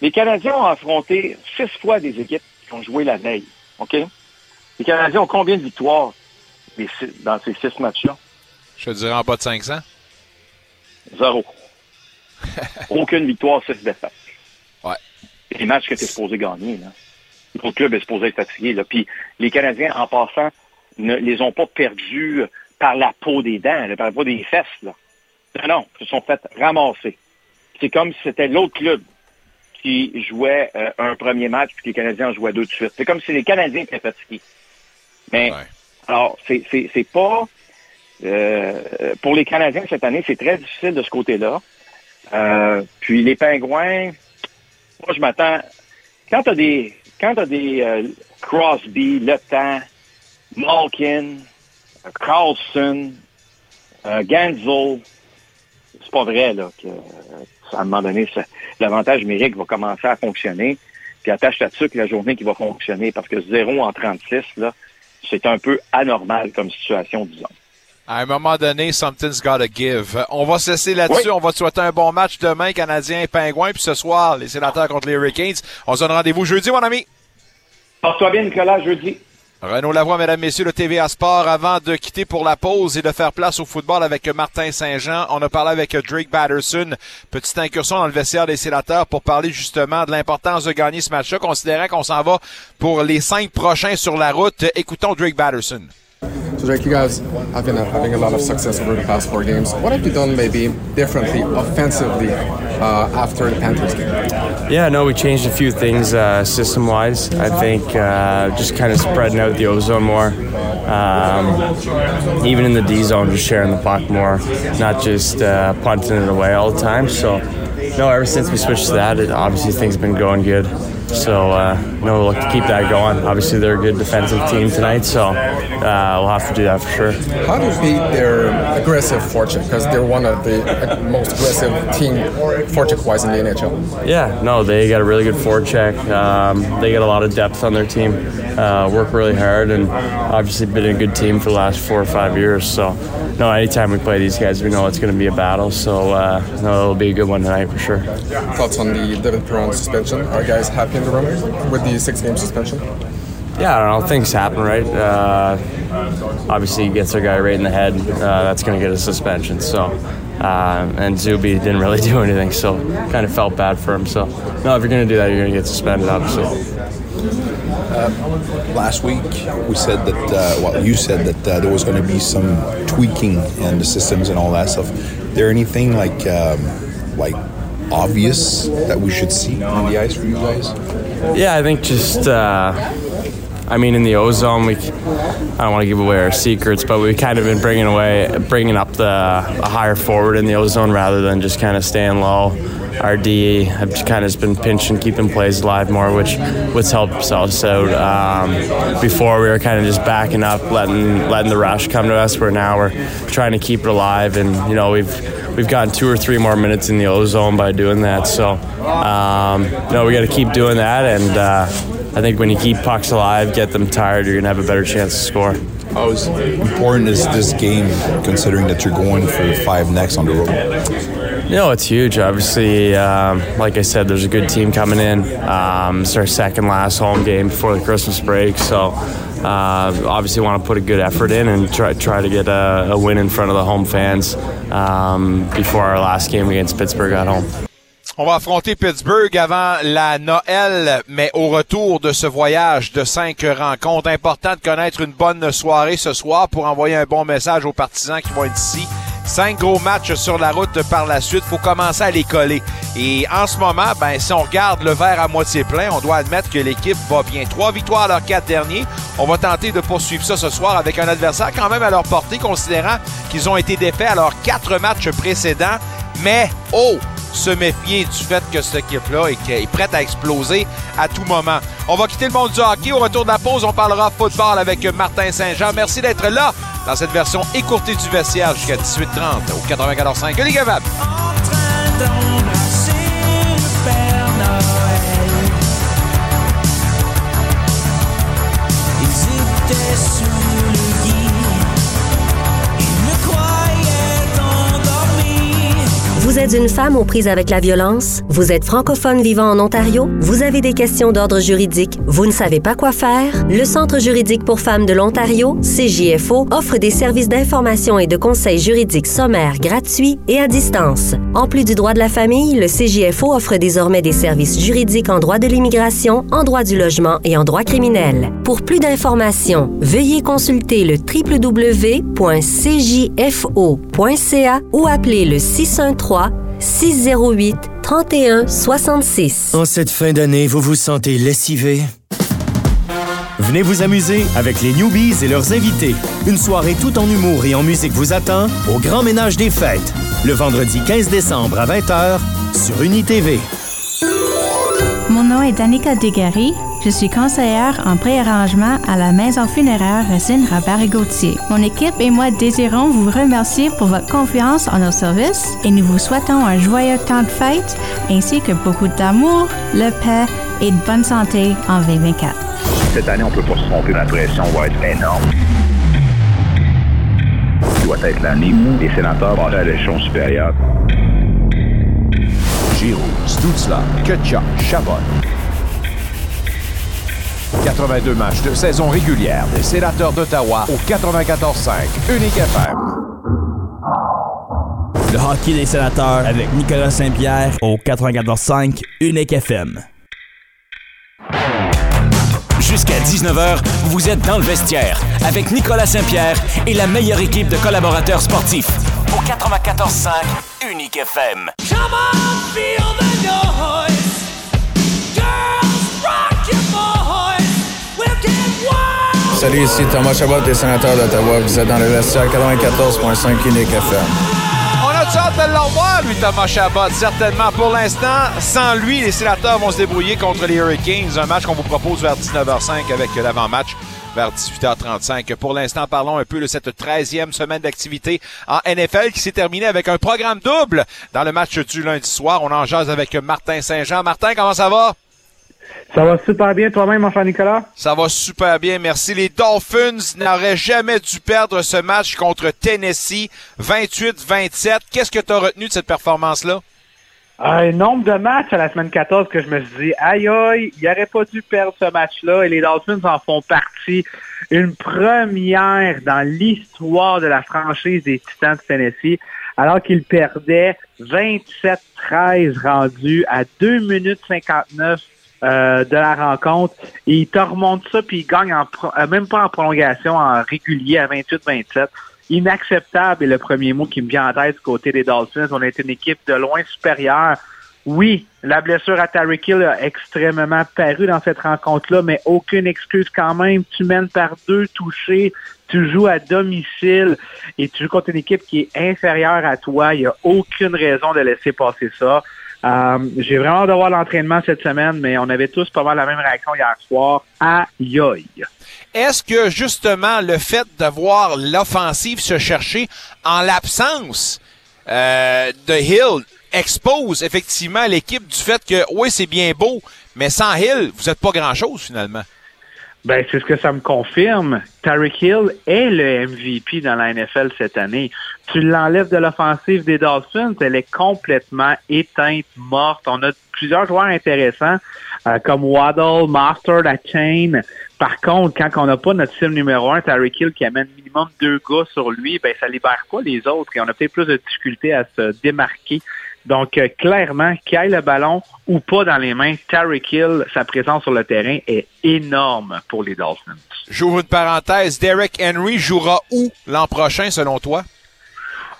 Les Canadiens ont affronté six fois des équipes qui ont joué la veille. OK? Les Canadiens ont combien de victoires dans ces six matchs-là? Je te dirais en bas de 500. Zéro. Aucune victoire, six défaites. Ouais. Les matchs que tu es supposé gagner, là. L'autre club est supposé être fatigué, là. Puis les Canadiens, en passant, ne les ont pas perdus par la peau des dents, par la peau des fesses, là. Non, non, ils se sont fait ramasser. C'est comme si c'était l'autre club qui jouait euh, un premier match puis que les Canadiens en jouaient deux de suite. C'est comme si les Canadiens étaient fatigués. Mais, alors, c'est, c'est, c'est pas... Euh, pour les Canadiens cette année, c'est très difficile de ce côté-là. Euh, puis les Pingouins, moi, je m'attends... Quand tu as des, quand t'as des Crosby, Le Temps, Malkin, Carlson, Ganzel, c'est pas vrai là, que à un moment donné, l'avantage numérique va commencer à fonctionner. Puis attache là-dessus que la journée qui va fonctionner, parce que 0 en 36, là, c'est un peu anormal comme situation, disons. À un moment donné, something's gotta give. On va cesser là-dessus. On va te souhaiter un bon match demain, Canadien et Pingouins. Puis ce soir, les sénateurs contre les Hurricanes. On se donne rendez-vous jeudi, mon ami. Porte-toi bien, Nicolas, jeudi. Renaud Lavoie, mesdames, messieurs, le TVA Sport, avant de quitter pour la pause et de faire place au football avec Martin Saint-Jean, on a parlé avec Drake Batterson, petite incursion dans le vestiaire des sénateurs pour parler justement de l'importance de gagner ce match-là, considérant qu'on s'en va pour les cinq prochains sur la route. Écoutons Drake Batterson. So, Drake, you guys have been having a lot of success over the past four games. What have you done maybe differently offensively uh, after the Panthers game? Yeah, no, we changed a few things uh, system wise. I think uh, just kind of spreading out the ozone more. Um, even in the D zone, just sharing the puck more, not just uh, punting it away all the time. So, no, ever since we switched to that, it, obviously things have been going good. So, uh, no, we'll look to keep that going. Obviously, they're a good defensive team tonight, so uh, we'll have to do that for sure. How do you beat their aggressive forecheck? Because they're one of the most aggressive team forecheck-wise in the NHL. Yeah, no, they got a really good forecheck. Um, they got a lot of depth on their team. Uh, work really hard, and obviously been a good team for the last four or five years. So, no, anytime we play these guys, we know it's going to be a battle. So, uh, no, it'll be a good one tonight for sure. Thoughts on the Devin Perron suspension? Are guys happy in the room with the six-game suspension? Yeah, I don't know. Things happen, right? Uh, obviously, he gets a guy right in the head. Uh, that's going to get a suspension. So, uh, and Zuby didn't really do anything, so kind of felt bad for him. So, no, if you're going to do that, you're going to get suspended, obviously. Uh, last week, we said that, uh, well, you said that uh, there was going to be some tweaking in the systems and all that stuff. Is There anything like, um, like obvious that we should see on the ice for you guys? Yeah, I think just. Uh, I mean, in the ozone, we I don't want to give away our secrets, but we've kind of been bringing away, bringing up the a higher forward in the ozone rather than just kind of staying low. Our D have kind of been pinching, keeping plays alive more, which helps us out. Um, before we were kind of just backing up, letting letting the rush come to us. Where now we're trying to keep it alive, and you know we've we've gotten two or three more minutes in the ozone by doing that. So, um, you know, we got to keep doing that. And uh, I think when you keep pucks alive, get them tired, you're going to have a better chance to score. How important is this game considering that you're going for five next on the road? You know, it's huge. Obviously, um, like I said, there's a good team coming in. Um, it's our second last home game before the Christmas break. So, uh, obviously, want to put a good effort in and try try to get a, a win in front of the home fans um, before our last game against Pittsburgh at home. On va affronter Pittsburgh avant la Noël, mais au retour de ce voyage de cinq rencontres, important de connaître une bonne soirée ce soir pour envoyer un bon message aux partisans qui vont être ici. Cinq gros matchs sur la route par la suite. faut commencer à les coller. Et en ce moment, ben, si on regarde le verre à moitié plein, on doit admettre que l'équipe va bien. Trois victoires à leurs quatre derniers. On va tenter de poursuivre ça ce soir avec un adversaire quand même à leur portée, considérant qu'ils ont été défaits à leurs quatre matchs précédents. Mais, oh, se méfier du fait que cette équipe-là est, prête à exploser à tout moment. On va quitter le monde du hockey. Au retour de la pause, on parlera football avec Martin Saint-Jean. Merci d'être là dans cette version écourtée du vestiaire jusqu'à 18h30 au 94.5. Les Vous êtes une femme aux prises avec la violence? Vous êtes francophone vivant en Ontario? Vous avez des questions d'ordre juridique? Vous ne savez pas quoi faire? Le Centre juridique pour femmes de l'Ontario, CJFO, offre des services d'information et de conseils juridiques sommaires gratuits et à distance. En plus du droit de la famille, le CJFO offre désormais des services juridiques en droit de l'immigration, en droit du logement et en droit criminel. Pour plus d'informations, veuillez consulter le www.cjfo.ca ou appeler le 613 608 31 66. En cette fin d'année, vous vous sentez lessivé? Venez vous amuser avec les Newbies et leurs invités. Une soirée tout en humour et en musique vous attend au Grand Ménage des Fêtes, le vendredi 15 décembre à 20h sur UniTV. Mon nom est Danica Dugarry. Je suis conseillère en préarrangement à la maison funéraire Racine Robert et Gauthier. Mon équipe et moi désirons vous remercier pour votre confiance en nos services et nous vous souhaitons un joyeux temps de fête ainsi que beaucoup d'amour, de paix et de bonne santé en 2024. Cette année, on peut pas se tromper, la pression va être énorme. doit être l'année où les sénateurs vont à l'échelon supérieur. Giroud, Stutzla, Kutchuk, Chabot. 82 matchs de saison régulière des sénateurs d'Ottawa au 94.5 Unique FM. Le hockey des sénateurs avec Nicolas Saint-Pierre au 94.5 Unique FM. Jusqu'à 19h, vous êtes dans le vestiaire avec Nicolas Saint-Pierre et la meilleure équipe de collaborateurs sportifs au 94.5 Unique FM. Salut, ici Thomas Chabot des sénateurs d'Ottawa. Vous êtes dans le vestiaire 94.5 Unique FM. On a hâte de l'envoi, lui, Thomas Chabot, certainement. Pour l'instant, sans lui, les sénateurs vont se débrouiller contre les Hurricanes. Un match qu'on vous propose vers 19h05 avec l'avant-match vers 18h35. Pour l'instant, parlons un peu de cette 13e semaine d'activité en NFL qui s'est terminée avec un programme double dans le match du lundi soir. On en jase avec Martin Saint-Jean. Martin, comment ça va? Ça va super bien toi-même, mon cher Nicolas? Ça va super bien, merci. Les Dolphins n'auraient jamais dû perdre ce match contre Tennessee, 28-27. Qu'est-ce que tu as retenu de cette performance-là? Un nombre de matchs à la semaine 14 que je me suis dit, aïe aïe, il n'aurait pas dû perdre ce match-là et les Dolphins en font partie. Une première dans l'histoire de la franchise des Titans de Tennessee, alors qu'ils perdaient 27-13 rendus à 2 minutes 59 euh, de la rencontre. Il te remonte ça, puis il gagne en euh, même pas en prolongation, en régulier à 28-27. Inacceptable est le premier mot qui me vient en tête du côté des Dolphins. On été une équipe de loin supérieure. Oui, la blessure à Tyreek Hill a extrêmement paru dans cette rencontre-là, mais aucune excuse quand même. Tu mènes par deux touchés, tu joues à domicile et tu joues contre une équipe qui est inférieure à toi. Il n'y a aucune raison de laisser passer ça. Euh, j'ai vraiment hâte de voir l'entraînement cette semaine, mais on avait tous pas mal la même réaction hier soir. Aïe aïe. Est-ce que justement le fait de voir l'offensive se chercher en l'absence euh, de Hill expose effectivement l'équipe du fait que oui c'est bien beau, mais sans Hill vous n'êtes pas grand-chose finalement? Ben, c'est ce que ça me confirme. Tyreek Hill est le MVP dans la NFL cette année. Tu l'enlèves de l'offensive des Dolphins, elle est complètement éteinte, morte. On a plusieurs joueurs intéressants, euh, comme Waddle, Master, la Chain. Par contre, quand on n'a pas notre cible numéro un, Tyreek Hill, qui amène minimum deux gars sur lui, ben, ça libère pas les autres et on a peut-être plus de difficultés à se démarquer donc, euh, clairement, qu'il aille le ballon ou pas dans les mains, Tyreek Hill, sa présence sur le terrain est énorme pour les Dolphins. J'ouvre une parenthèse. Derek Henry jouera où l'an prochain, selon toi?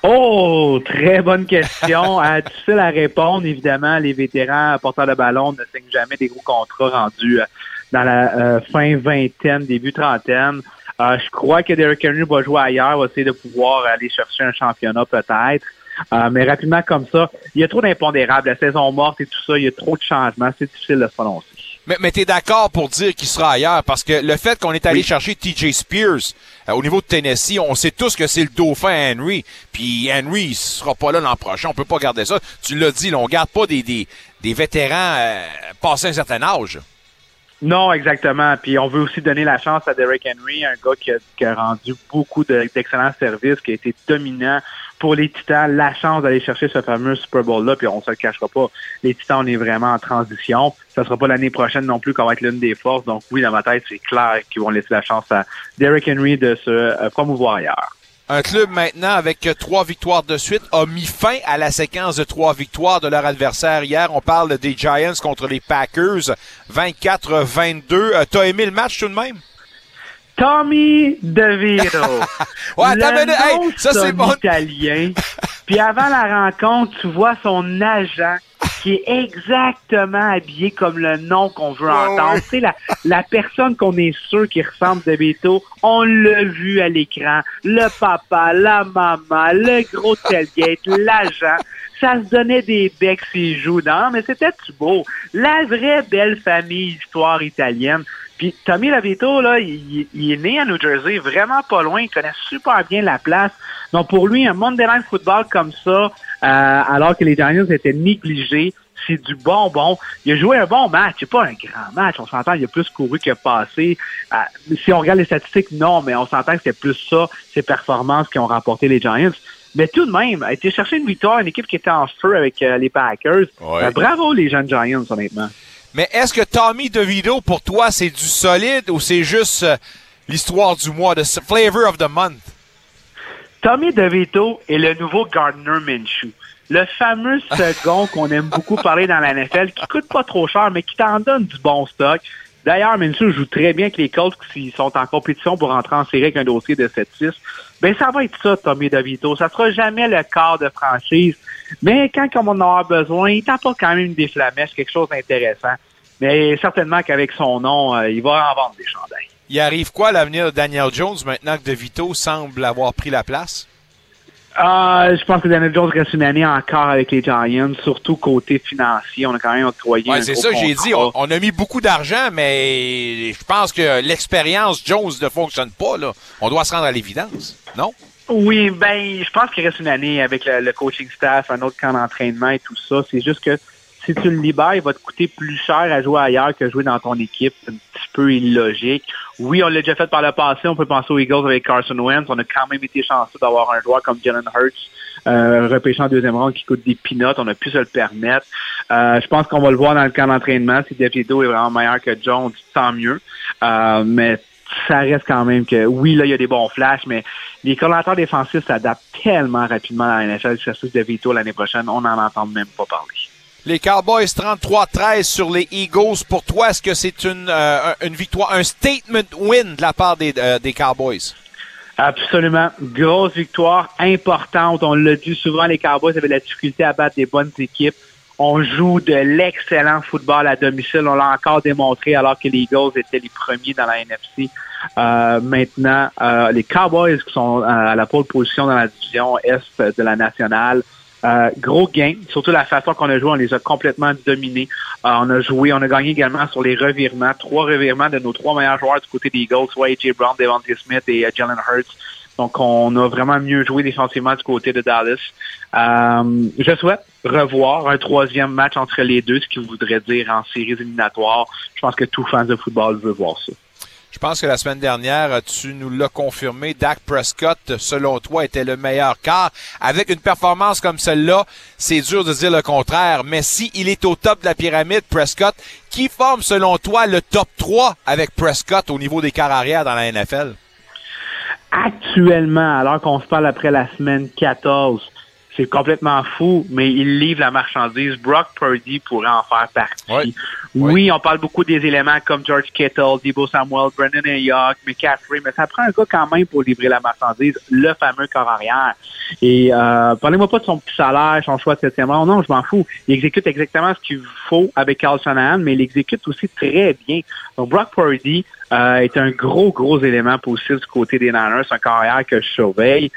Oh, très bonne question. euh, difficile à répondre. Évidemment, les vétérans porteurs de ballon ne signent jamais des gros contrats rendus euh, dans la fin vingtaine, début trentaine. je crois que Derek Henry va jouer ailleurs, va essayer de pouvoir aller chercher un championnat peut-être. Euh, mais rapidement comme ça, il y a trop d'impondérables, la saison morte et tout ça, il y a trop de changements, c'est difficile de se prononcer. Mais, mais tu es d'accord pour dire qu'il sera ailleurs parce que le fait qu'on est allé chercher TJ Spears euh, au niveau de Tennessee, on sait tous que c'est le dauphin Henry. Puis Henry, il sera pas là l'an prochain. On peut pas garder ça. Tu l'as dit, là, on garde pas des, des, des vétérans euh, passés un certain âge. Non, exactement. Puis on veut aussi donner la chance à Derek Henry, un gars qui a, qui a rendu beaucoup de- d'excellents services, qui a été dominant pour les Titans. La chance d'aller chercher ce fameux Super Bowl-là, puis on se le cachera pas. Les Titans, on est vraiment en transition. Ça sera pas l'année prochaine non plus qu'on va être l'une des forces. Donc oui, dans ma tête, c'est clair qu'ils vont laisser la chance à Derek Henry de se euh, promouvoir ailleurs. Un club maintenant avec trois victoires de suite a mis fin à la séquence de trois victoires de leur adversaire hier. On parle des Giants contre les Packers, 24-22. Euh, T'as aimé le match tout de même? Tommy DeVito. Ouais, Le minute. Hey, nom ça, c'est bon. italien. Puis avant la rencontre, tu vois son agent qui est exactement habillé comme le nom qu'on veut entendre. ouais. Sais, la, la personne qu'on est sûr qui ressemble de Beto, on l'a vu à l'écran. Le papa, la maman, le gros tailgate, l'agent. Ça se donnait des becs s'il joue. Non, mais c'était tout beau? La vraie belle famille histoire italienne. Puis Tommy Lavito, là, il, il est né à New Jersey, vraiment pas loin, il connaît super bien la place. Donc pour lui, un Monday Night Football comme ça, euh, alors que les Giants étaient négligés, c'est du bonbon. Il a joué un bon match, c'est pas un grand match, on s'entend, il a plus couru que passé. Euh, si on regarde les statistiques, non, mais on s'entend que c'était plus ça, ses performances qui ont remporté les Giants. Mais tout de même, a été chercher une victoire, une équipe qui était en feu avec euh, les Packers. Ouais. Euh, bravo les jeunes Giants, honnêtement. Mais est-ce que Tommy DeVito, pour toi, c'est du solide ou c'est juste euh, l'histoire du mois, de flavor of the month? Tommy DeVito est le nouveau Gardner Minshew. Le fameux second qu'on aime beaucoup parler dans la NFL, qui coûte pas trop cher, mais qui t'en donne du bon stock. D'ailleurs, Minshew joue très bien avec les Colts s'ils sont en compétition pour entrer en série avec un dossier de 7-6. Ben, ça va être ça, Tommy DeVito. Ça sera jamais le quart de franchise. Mais quand on en aura besoin, il t'apporte quand même des flamèches, quelque chose d'intéressant. Mais certainement qu'avec son nom, euh, il va en vendre des chandails. Il arrive quoi à l'avenir de Daniel Jones maintenant que DeVito semble avoir pris la place? Euh, je pense que Daniel Jones reste une année encore avec les Giants, surtout côté financier. On a quand même octroyé Ouais, c'est ça, j'ai dit. On, on a mis beaucoup d'argent, mais je pense que l'expérience Jones ne fonctionne pas. Là. On doit se rendre à l'évidence, non? Oui, ben, je pense qu'il reste une année avec le, le coaching staff, un autre camp d'entraînement et tout ça. C'est juste que si tu le libères, il va te coûter plus cher à jouer ailleurs que jouer dans ton équipe. C'est un petit peu illogique. Oui, on l'a déjà fait par le passé. On peut penser aux Eagles avec Carson Wentz. On a quand même été chanceux d'avoir un joueur comme Jalen Hurts, euh, en deuxième ronde qui coûte des peanuts. On a pu se le permettre. Euh, je pense qu'on va le voir dans le camp d'entraînement. Si DeVito est vraiment meilleur que Jones, tant mieux. Euh, mais ça reste quand même que, oui, là, il y a des bons flashs, mais les coordinateurs défensifs s'adaptent tellement rapidement à la NFL. Si ça se de Vito l'année prochaine, on n'en entend même pas parler. Les Cowboys 33-13 sur les Eagles. Pour toi, est-ce que c'est une, euh, une victoire, un statement win de la part des, euh, des Cowboys? Absolument. Grosse victoire importante. On l'a dit souvent, les Cowboys avaient la difficulté à battre des bonnes équipes. On joue de l'excellent football à domicile. On l'a encore démontré alors que les Eagles étaient les premiers dans la NFC. Euh, maintenant, les Cowboys qui sont à la pole position dans la division Est de la nationale. Euh, gros gain, surtout la façon qu'on a joué, on les a complètement dominés. Euh, on a joué, on a gagné également sur les revirements, trois revirements de nos trois meilleurs joueurs du côté des Eagles, soit A.J. Brown, Devontae Smith et euh, Jalen Hurts. Donc, on a vraiment mieux joué défensivement du côté de Dallas. Euh, je souhaite revoir un troisième match entre les deux, ce qui voudrait dire en séries éliminatoires. Je pense que tout fan de football veut voir ça. Je pense que la semaine dernière, tu nous l'as confirmé, Dak Prescott, selon toi, était le meilleur quart. Avec une performance comme celle-là, c'est dur de dire le contraire. Mais si il est au top de la pyramide, Prescott, qui forme, selon toi, le top 3 avec Prescott au niveau des quarts arrière dans la NFL? Actuellement, alors qu'on se parle après la semaine 14, c'est complètement fou, mais il livre la marchandise. Brock Purdy pourrait en faire partie. Oui, on parle beaucoup des éléments comme George Kittle, Debo Samuel, Brendan Ayuk, McCaffrey, mais ça prend un gars quand même pour livrer la marchandise, le fameux corps arrière. Et euh, parlez-moi pas de son petit salaire, son choix de septième rang. Non, je m'en fous. Il exécute exactement ce qu'il faut avec Carl Shanahan, mais il exécute aussi très bien. Donc Brock Purdy euh, est un gros, gros élément positif du côté des Niners, un carrière que je surveille.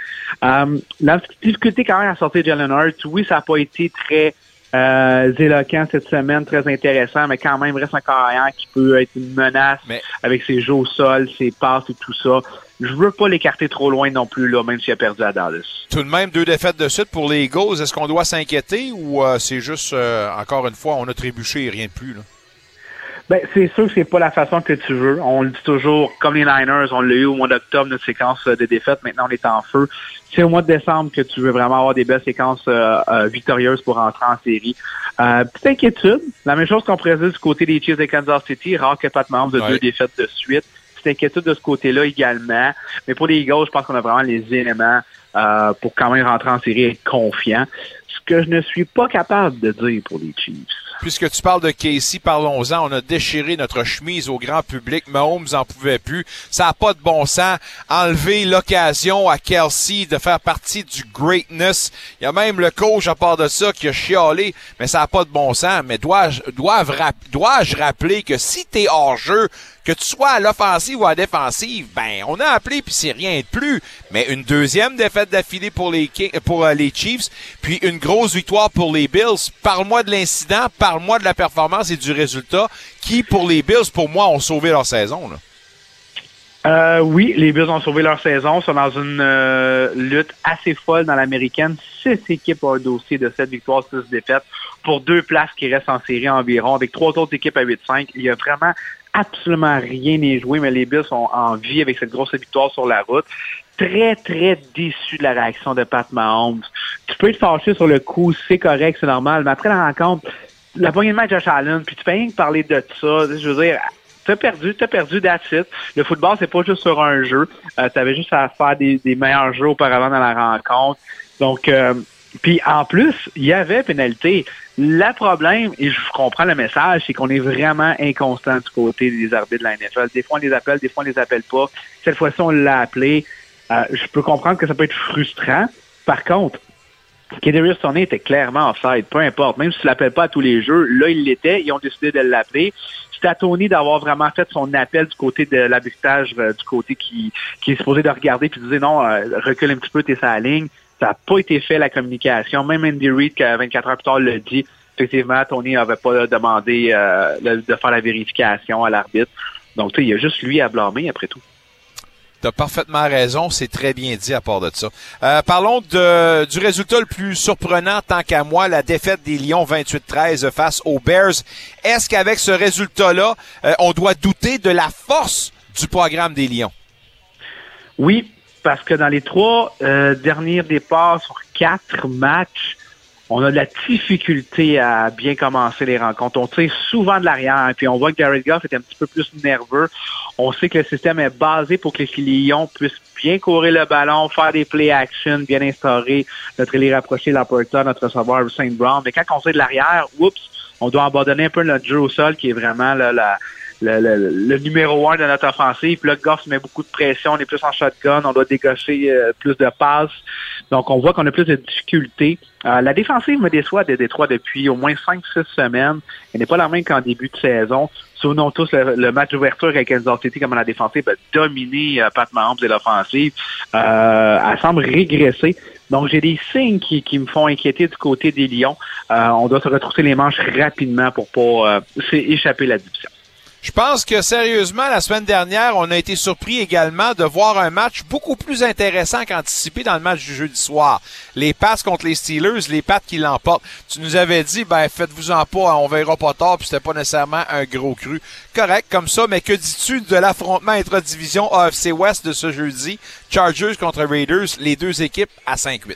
Euh, la difficulté quand même à sortir Jalen Hurts, oui, ça n'a pas été très euh, éloquent cette semaine, très intéressant, mais quand même reste un carrière qui peut être une menace avec ses jeux au sol, ses passes et tout ça. Je veux pas l'écarter trop loin non plus, là, même s'il a perdu à Dallas. Tout de même, deux défaites de suite pour les Eagles. Est-ce qu'on doit s'inquiéter ou euh, c'est juste, euh, encore une fois, on a trébuché et rien de plus? Là? Ben, c'est sûr que c'est pas la façon que tu veux. On le dit toujours, comme les Niners, on l'a eu au mois d'octobre, notre séquence de défaites. Maintenant, on est en feu. C'est au mois de décembre que tu veux vraiment avoir des belles séquences euh, euh, victorieuses pour entrer en série. Euh, petite inquiétude. La même chose qu'on dire du côté des Chiefs de Kansas City. Rare que Pat Mahomes de deux défaites de suite. Petite inquiétude de ce côté-là également. Mais pour les Eagles, je pense qu'on a vraiment les éléments pour quand même rentrer en série et être confiant. Ce que je ne suis pas capable de dire pour les Chiefs puisque tu parles de Casey, parlons-en. On a déchiré notre chemise au grand public. Mahomes en pouvait plus. Ça n'a pas de bon sens. Enlever l'occasion à Kelsey de faire partie du greatness. Il y a même le coach à part de ça qui a chialé, mais ça n'a pas de bon sens. Mais dois-je dois dois rappeler que si tu es hors jeu, que tu sois à l'offensive ou à la défensive, ben on a appelé puis c'est rien de plus. Mais une deuxième défaite d'affilée pour les pour euh, les Chiefs, puis une grosse victoire pour les Bills. Parle-moi de l'incident, parle-moi de la performance et du résultat qui pour les Bills pour moi ont sauvé leur saison. Euh, oui, les Bills ont sauvé leur saison. Ils sont dans une euh, lutte assez folle dans l'américaine. Six équipes ont un dossier de sept victoires, six défaites pour deux places qui restent en série environ, avec trois autres équipes à 8-5. Il y a vraiment absolument rien n'est joué, mais les Bills sont en vie avec cette grosse victoire sur la route. Très, très déçu de la réaction de Pat Mahomes. Tu peux être fâché sur le coup, c'est correct, c'est normal, mais après la rencontre, la poignée de match Josh Allen, puis tu fais rien que parler de ça. Je veux dire, t'as perdu, t'as perdu that's Le football, c'est pas juste sur un jeu. Euh, t'avais juste à faire des, meilleurs jeux auparavant dans la rencontre. Donc, euh, puis en plus, il y avait pénalité. Le problème, et je comprends le message, c'est qu'on est vraiment inconstant du côté des arbitres de la NFL. Des fois, on les appelle, des fois, on les appelle pas. Cette fois-ci, on l'a appelé. Euh, je peux comprendre que ça peut être frustrant. Par contre, Kedarius Tony était clairement offside, peu importe. Même si tu l'appelles pas à tous les jeux, là, il l'était. Ils ont décidé de l'appeler. C'est à Tony d'avoir vraiment fait son appel du côté de l'arbitrage, euh, du côté qui, qui est supposé de regarder puis de dire non, euh, recule un petit peu, t'es sa ligne. Ça n'a pas été fait, la communication. Même Andy Reid, 24 heures plus tard, l'a dit. Effectivement, Tony n'avait pas demandé euh, de faire la vérification à l'arbitre. Donc, il y a juste lui à blâmer, après tout. Tu as parfaitement raison, c'est très bien dit à part de ça. Euh, parlons du résultat le plus surprenant tant qu'à moi, la défaite des Lions 28-13 face aux Bears. Est-ce qu'avec ce résultat-là, euh, on doit douter de la force du programme des Lions? Oui, parce que dans les trois euh, derniers départs sur quatre matchs, on a de la difficulté à bien commencer les rencontres. On tire souvent de l'arrière, puis on voit que Garrett Goff est un petit peu plus nerveux. On sait que le système est basé pour que les Lions puissent bien courir le ballon, faire des play action, bien instaurer notre élite rapproché, Laporta, notre receveur Saint Brown. Mais quand on tire de l'arrière, oups, on doit abandonner un peu notre jeu au sol, qui est vraiment la, le, numéro un de notre offensive. Puis là, Goff met beaucoup de pression, on est plus en shotgun, on doit dégaucher euh, plus de passes. Donc, on voit qu'on a plus de difficultés. Euh, la défensive me déçoit des Détroits depuis au moins 5-6 semaines. Elle n'est pas la même qu'en début de saison. Souvenons tous le, match d'ouverture avec Kansas City, comme la défensive a dominé euh, Pat Mahomes et l'offensive. elle semble régresser. Donc, j'ai des signes qui, qui, me font inquiéter du côté des Lions. on doit se retrousser les manches rapidement pour pas échapper la division. Je pense que sérieusement, la semaine dernière, on a été surpris également de voir un match beaucoup plus intéressant qu'anticipé dans le match du jeudi soir. Les passes contre les Steelers, les pattes qui l'emportent. Tu nous avais dit, ben faites-vous-en pas, on verra pas tard, puis c'était pas nécessairement un gros cru. Correct comme ça, mais que dis-tu de l'affrontement intra-division AFC West de ce jeudi? Chargers contre Raiders, les deux équipes à 5-8.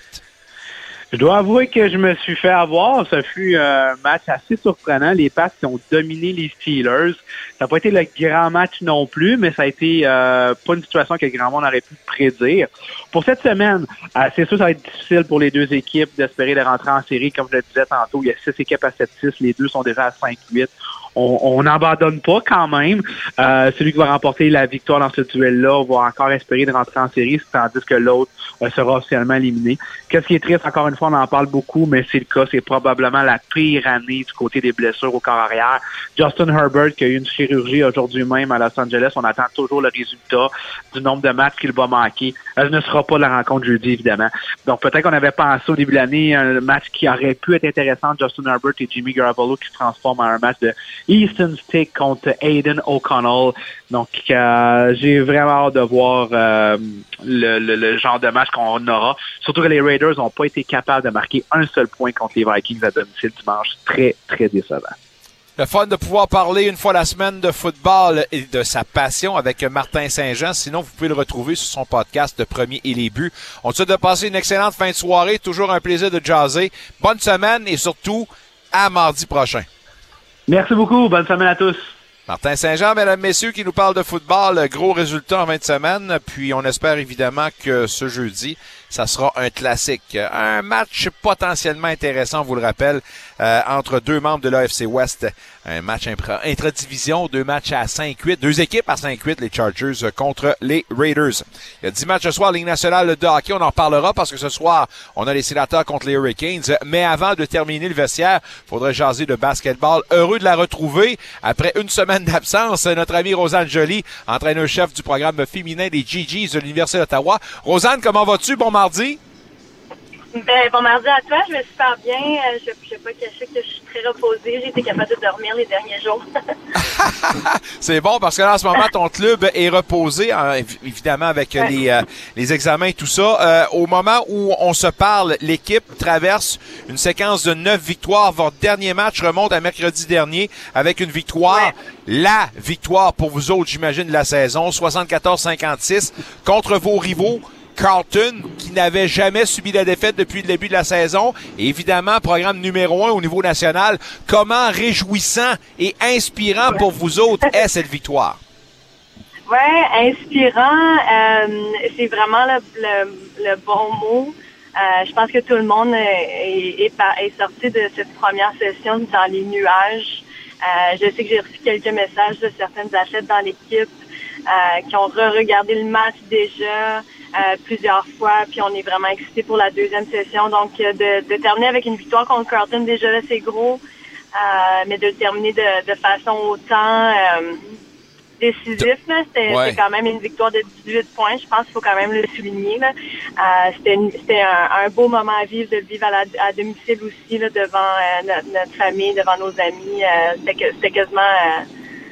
Je dois avouer que je me suis fait avoir. Ce fut un match assez surprenant. Les Pats ont dominé les Steelers. Ça n'a pas été le grand match non plus, mais ça a été euh, pas une situation que grand monde aurait pu prédire. Pour cette semaine, euh, c'est sûr ça va être difficile pour les deux équipes d'espérer de rentrer en série. Comme je le disais tantôt, il y a six équipes à 7-6. Les deux sont déjà à 5-8 on n'abandonne pas quand même. Euh, celui qui va remporter la victoire dans ce duel-là va encore espérer de rentrer en série, tandis que l'autre euh, sera officiellement éliminé. Qu'est-ce qui est triste, encore une fois, on en parle beaucoup, mais c'est le cas. C'est probablement la pire année du côté des blessures au corps arrière. Justin Herbert, qui a eu une chirurgie aujourd'hui même à Los Angeles, on attend toujours le résultat du nombre de matchs qu'il va manquer. Elle ne sera pas la rencontre jeudi, évidemment. Donc peut-être qu'on avait pensé au début de l'année un match qui aurait pu être intéressant, Justin Herbert et Jimmy Garoppolo qui se transforme en un match de Easton Stick contre Aiden O'Connell. Donc, euh, j'ai vraiment hâte de voir euh, le, genre de match qu'on aura. Surtout que les Raiders n'ont pas été capables de marquer un seul point contre les Vikings à domicile dimanche. Très, très décevant. Le fun de pouvoir parler une fois la semaine de football et de sa passion avec Martin Saint-Jean. Sinon, vous pouvez le retrouver sur son podcast de Premier et les buts. On te souhaite de passer une excellente fin de soirée. Toujours un plaisir de jaser. Bonne semaine et surtout, à mardi prochain. Merci beaucoup. Bonne semaine à tous. Martin Saint-Jean, mesdames, messieurs, qui nous parle de football. Gros résultat en 20 semaines. Puis on espère évidemment que ce jeudi, ça sera un classique. Un match potentiellement intéressant, vous le rappelle, euh, entre deux membres de l'AFC West. Un match intra-division, deux matchs à 5-8, deux équipes à 5-8, les Chargers contre les Raiders. Il y a 10 matchs ce soir, Ligue nationale de hockey, on en parlera parce que ce soir, on a les sénateurs contre les Hurricanes. Mais avant de terminer le vestiaire, faudrait jaser de basketball. Heureux de la retrouver après une semaine d'absence. Notre ami Rosanne Joly, entraîneur-chef du programme féminin des GGs de l'Université d'Ottawa. Rosanne, comment vas-tu? Bon mardi? Ben, bon mardi à toi, je vais super bien. Euh, je ne vais pas cacher que je suis très reposée. J'ai été capable de dormir les derniers jours. c'est bon parce que là, en ce moment, ton club est reposé, hein, évidemment, avec les, euh, les examens et tout ça. Euh, au moment où on se parle, l'équipe traverse une séquence de neuf victoires. Votre dernier match remonte à mercredi dernier avec une victoire. La victoire pour vous autres, j'imagine, de la saison, 74-56 contre vos rivaux. Carlton, qui n'avait jamais subi la défaite depuis le début de la saison. évidemment, programme numéro un au niveau national. Comment réjouissant et inspirant pour vous autres est cette victoire? Ouais, inspirant, euh, c'est vraiment le, bon mot. Euh, je pense que tout le monde est, est, sorti de cette première session dans les nuages. Euh, je sais que j'ai reçu quelques messages de certaines athlètes dans l'équipe qui ont re-regardé le match déjà. Euh, plusieurs fois, puis on est vraiment excités pour la deuxième session. Donc, euh, de, terminer avec une victoire contre Carlton, déjà là, c'est gros, euh, mais de le terminer de, façon autant décisif, c'était quand même une victoire de 18 points. Je pense qu'il faut quand même le souligner. c'était un, beau moment à vivre, de le vivre à, domicile aussi, devant notre, famille, devant nos amis. c'était quasiment,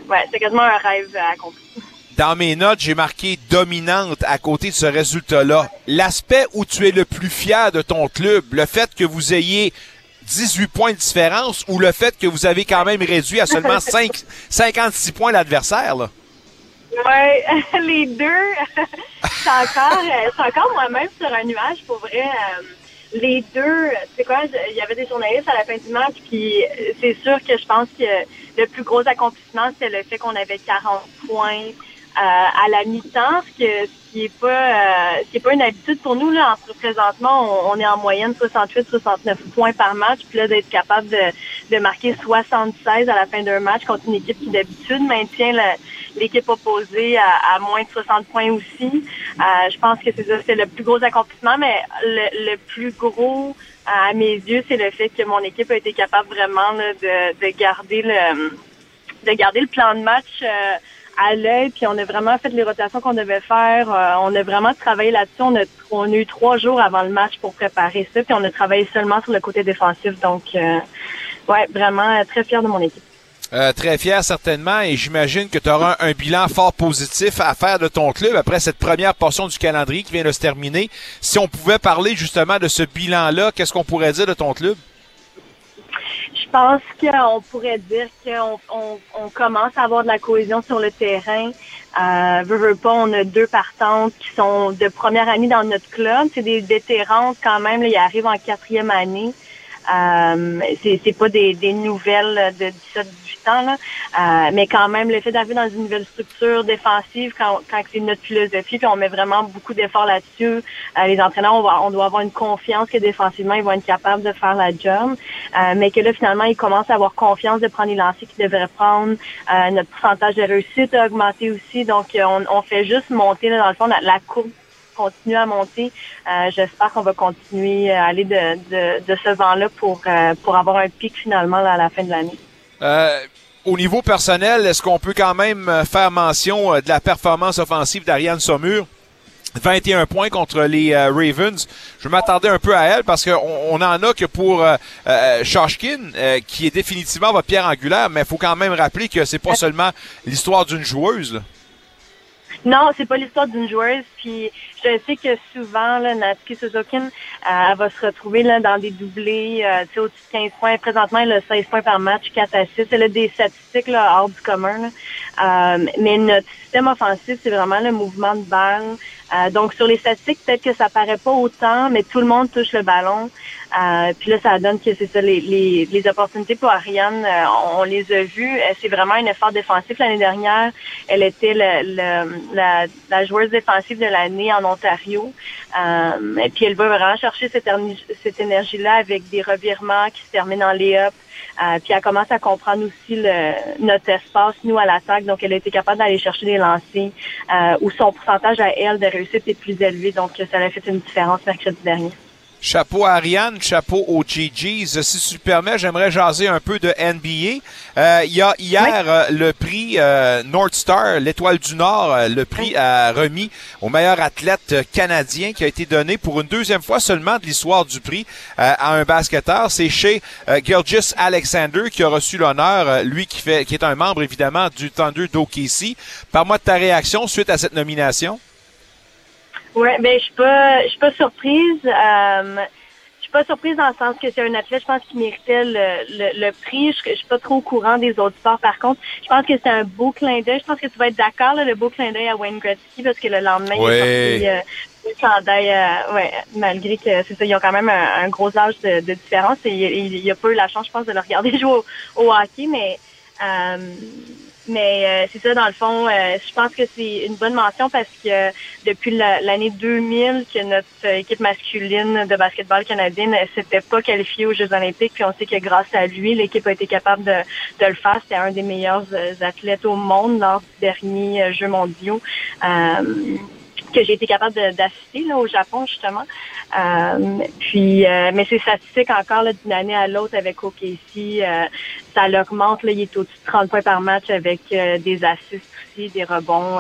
ouais, quasiment un rêve accompli dans mes notes, j'ai marqué dominante à côté de ce résultat-là. L'aspect où tu es le plus fier de ton club, le fait que vous ayez 18 points de différence ou le fait que vous avez quand même réduit à seulement 5, 56 points l'adversaire, là? Ouais, les deux. c'est encore, euh, encore moi-même sur un nuage, pour vrai. Euh, les deux, c'est quoi, il y avait des journalistes à la fin du match, puis euh, c'est sûr que je pense que le plus gros accomplissement, c'est le fait qu'on avait 40 points à la mi-temps, ce, qui est pas euh, ce est pas une habitude pour nous là. En, présentement, on, est en moyenne 68-69 points par match, puis là d'être capable de, de marquer 76 à la fin d'un match contre une équipe qui d'habitude maintient l'équipe opposée à, à, moins de 60 points aussi. Euh, je pense que c'est ça, c'est le plus gros accomplissement, mais le, le plus gros à mes yeux, c'est le fait que mon équipe a été capable vraiment de, de garder le de garder le plan de match à l'œil, puis on a vraiment fait les rotations qu'on devait faire. Euh, on a vraiment travaillé là-dessus. On a, on a eu trois jours avant le match pour préparer ça, puis on a travaillé seulement sur le côté défensif. Donc, euh, ouais, vraiment euh, très fier de mon équipe. très fier certainement et j'imagine que tu auras un, bilan fort positif à faire de ton club après cette première portion du calendrier qui vient de se terminer. Si on pouvait parler justement de ce bilan-là, qu'est-ce qu'on pourrait dire de ton club? Je pense qu'on pourrait dire qu'on on, commence à avoir de la cohésion sur le terrain. Euh, veux, pas, on a deux partantes qui sont de première année dans notre club. C'est des vétérans quand même, là, ils arrivent en quatrième année. Euh, c'est pas des, des nouvelles de 17 Là. Euh, mais quand même, le fait d'arriver dans une nouvelle structure défensive, quand, quand c'est notre philosophie, puis on met vraiment beaucoup d'efforts là-dessus, euh, les entraîneurs, on, on, doit avoir une confiance que défensivement, ils vont être capables de faire la job. Euh, mais que là, finalement, ils commencent à avoir confiance de prendre les lancers qu'ils devraient prendre. notre pourcentage de réussite a augmenté aussi. Donc, on, on fait juste monter, là, dans le fond, la, la courbe continue à monter. J'espère qu'on va continuer à aller de, de, de ce vent-là pour, pour avoir un pic finalement à la fin de l'année. Euh, au niveau personnel, est-ce qu'on peut quand même euh, faire mention euh, de la performance offensive d'Ariane Saumur? 21 points contre les Ravens. Je m'attendais un peu à elle parce qu'on on en a que pour euh, Shashkin, qui est définitivement votre pierre angulaire, mais il faut quand même rappeler que c'est pas seulement l'histoire d'une joueuse. Non, c'est pas l'histoire d'une joueuse. Puis je sais que souvent, là, Natsuki Suzuki, euh, elle va se retrouver là, dans des doublés euh, au-dessus de 15 points. Présentement, elle a 16 points par match, 4 à 6. Elle a des statistiques là, hors du commun. Euh, mais notre système offensif, c'est vraiment le mouvement de balle. Euh, donc, sur les statistiques, peut-être que ça paraît pas autant, mais tout le monde touche le ballon. Euh, puis là, ça donne que c'est ça, les, les, les, opportunités pour Ariane, euh, on, les a vues. C'est vraiment un effort défensif. L'année dernière, elle était le, la, la, joueuse défensive de l'année en Ontario. Euh, et puis elle va vraiment chercher cette, cette énergie-là avec des revirements qui se terminent en lay-up. Euh, puis elle commence à comprendre aussi le, notre espace, nous, à l'attaque. Donc, elle a été capable d'aller chercher des lancers euh, où son pourcentage à elle de réussite est plus élevé. Donc, ça a fait une différence mercredi dernier. Chapeau à Ariane, chapeau aux GGs. Si tu le permets, j'aimerais jaser un peu de NBA. Euh, il y a hier euh, le prix euh, North Star, l'étoile du Nord, le prix a remis au meilleur athlète canadien qui a été donné pour une deuxième fois seulement de l'histoire du prix à un basketteur. C'est chez Gilgis Alexander qui a reçu l'honneur, lui qui fait, qui est un membre évidemment du Thunder d'OKC. Parle-moi de ta réaction suite à cette nomination. Ouais, ben je suis pas, je suis pas surprise. Euh, je suis pas surprise dans le sens que c'est un athlète, je pense qu'il méritait le, le, prix. Je, je, suis pas trop au courant des autres sports. Par contre, je pense que c'est un beau clin d'œil. Je pense que tu vas être d'accord, le beau clin d'œil à Wayne Gretzky, parce que le lendemain, il est sorti euh, le chandail, euh, ouais, malgré que c'est ça, ils ont quand même un, gros âge de, différence. Et il, il, a pas eu la chance, je pense, de le regarder jouer au, hockey, mais euh, mais euh, c'est ça, dans le fond, euh, je pense que c'est une bonne mention parce que depuis l'année 2000 que notre équipe masculine de basketball canadienne ne s'était pas qualifiée aux Jeux olympiques. Puis on sait que grâce à lui, l'équipe a été capable de, de le faire. C'était un des meilleurs euh, athlètes au monde lors du dernier Jeux mondiaux que j'ai été capable d'assister au Japon justement. Euh, puis, euh, mais c'est statistique encore d'une année à l'autre avec OKC, euh, ça l'augmente. Il est au-dessus de 30 points par match avec des assists aussi, des rebonds.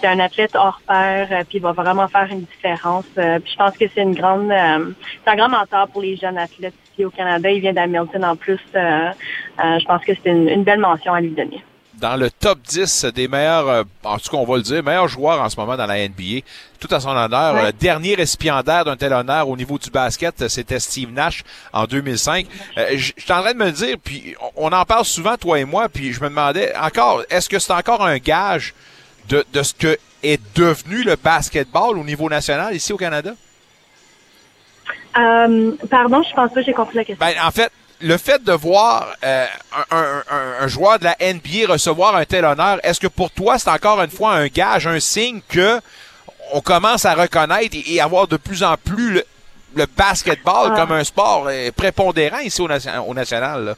c'est un athlète hors pair, puis il va vraiment faire une différence. puis je pense que c'est une grande, c'est un grand mentor pour les jeunes athlètes ici au Canada. Il vient d'Hamilton en plus. je pense que c'est une belle mention à lui donner dans le top 10 des meilleurs, euh, en tout cas on va le dire, meilleurs joueurs en ce moment dans la NBA. Tout à son honneur. Le dernier récipiendaire d'un tel honneur au niveau du basket, c'était Steve Nash en 2005. Euh, je suis en train de me dire, puis on en parle souvent, toi et moi, puis je me demandais encore, est-ce que c'est encore un gage de, de ce que est devenu le basketball au niveau national ici au Canada? Euh, pardon, je pense pas j'ai compris la question. Ben, en fait, le fait de voir euh, un, joueur de la NBA recevoir un tel honneur, est-ce que pour toi c'est encore une fois un gage, un signe que on commence à reconnaître et, avoir de plus en plus le, basketball ah. comme un sport euh, prépondérant ici au, au national?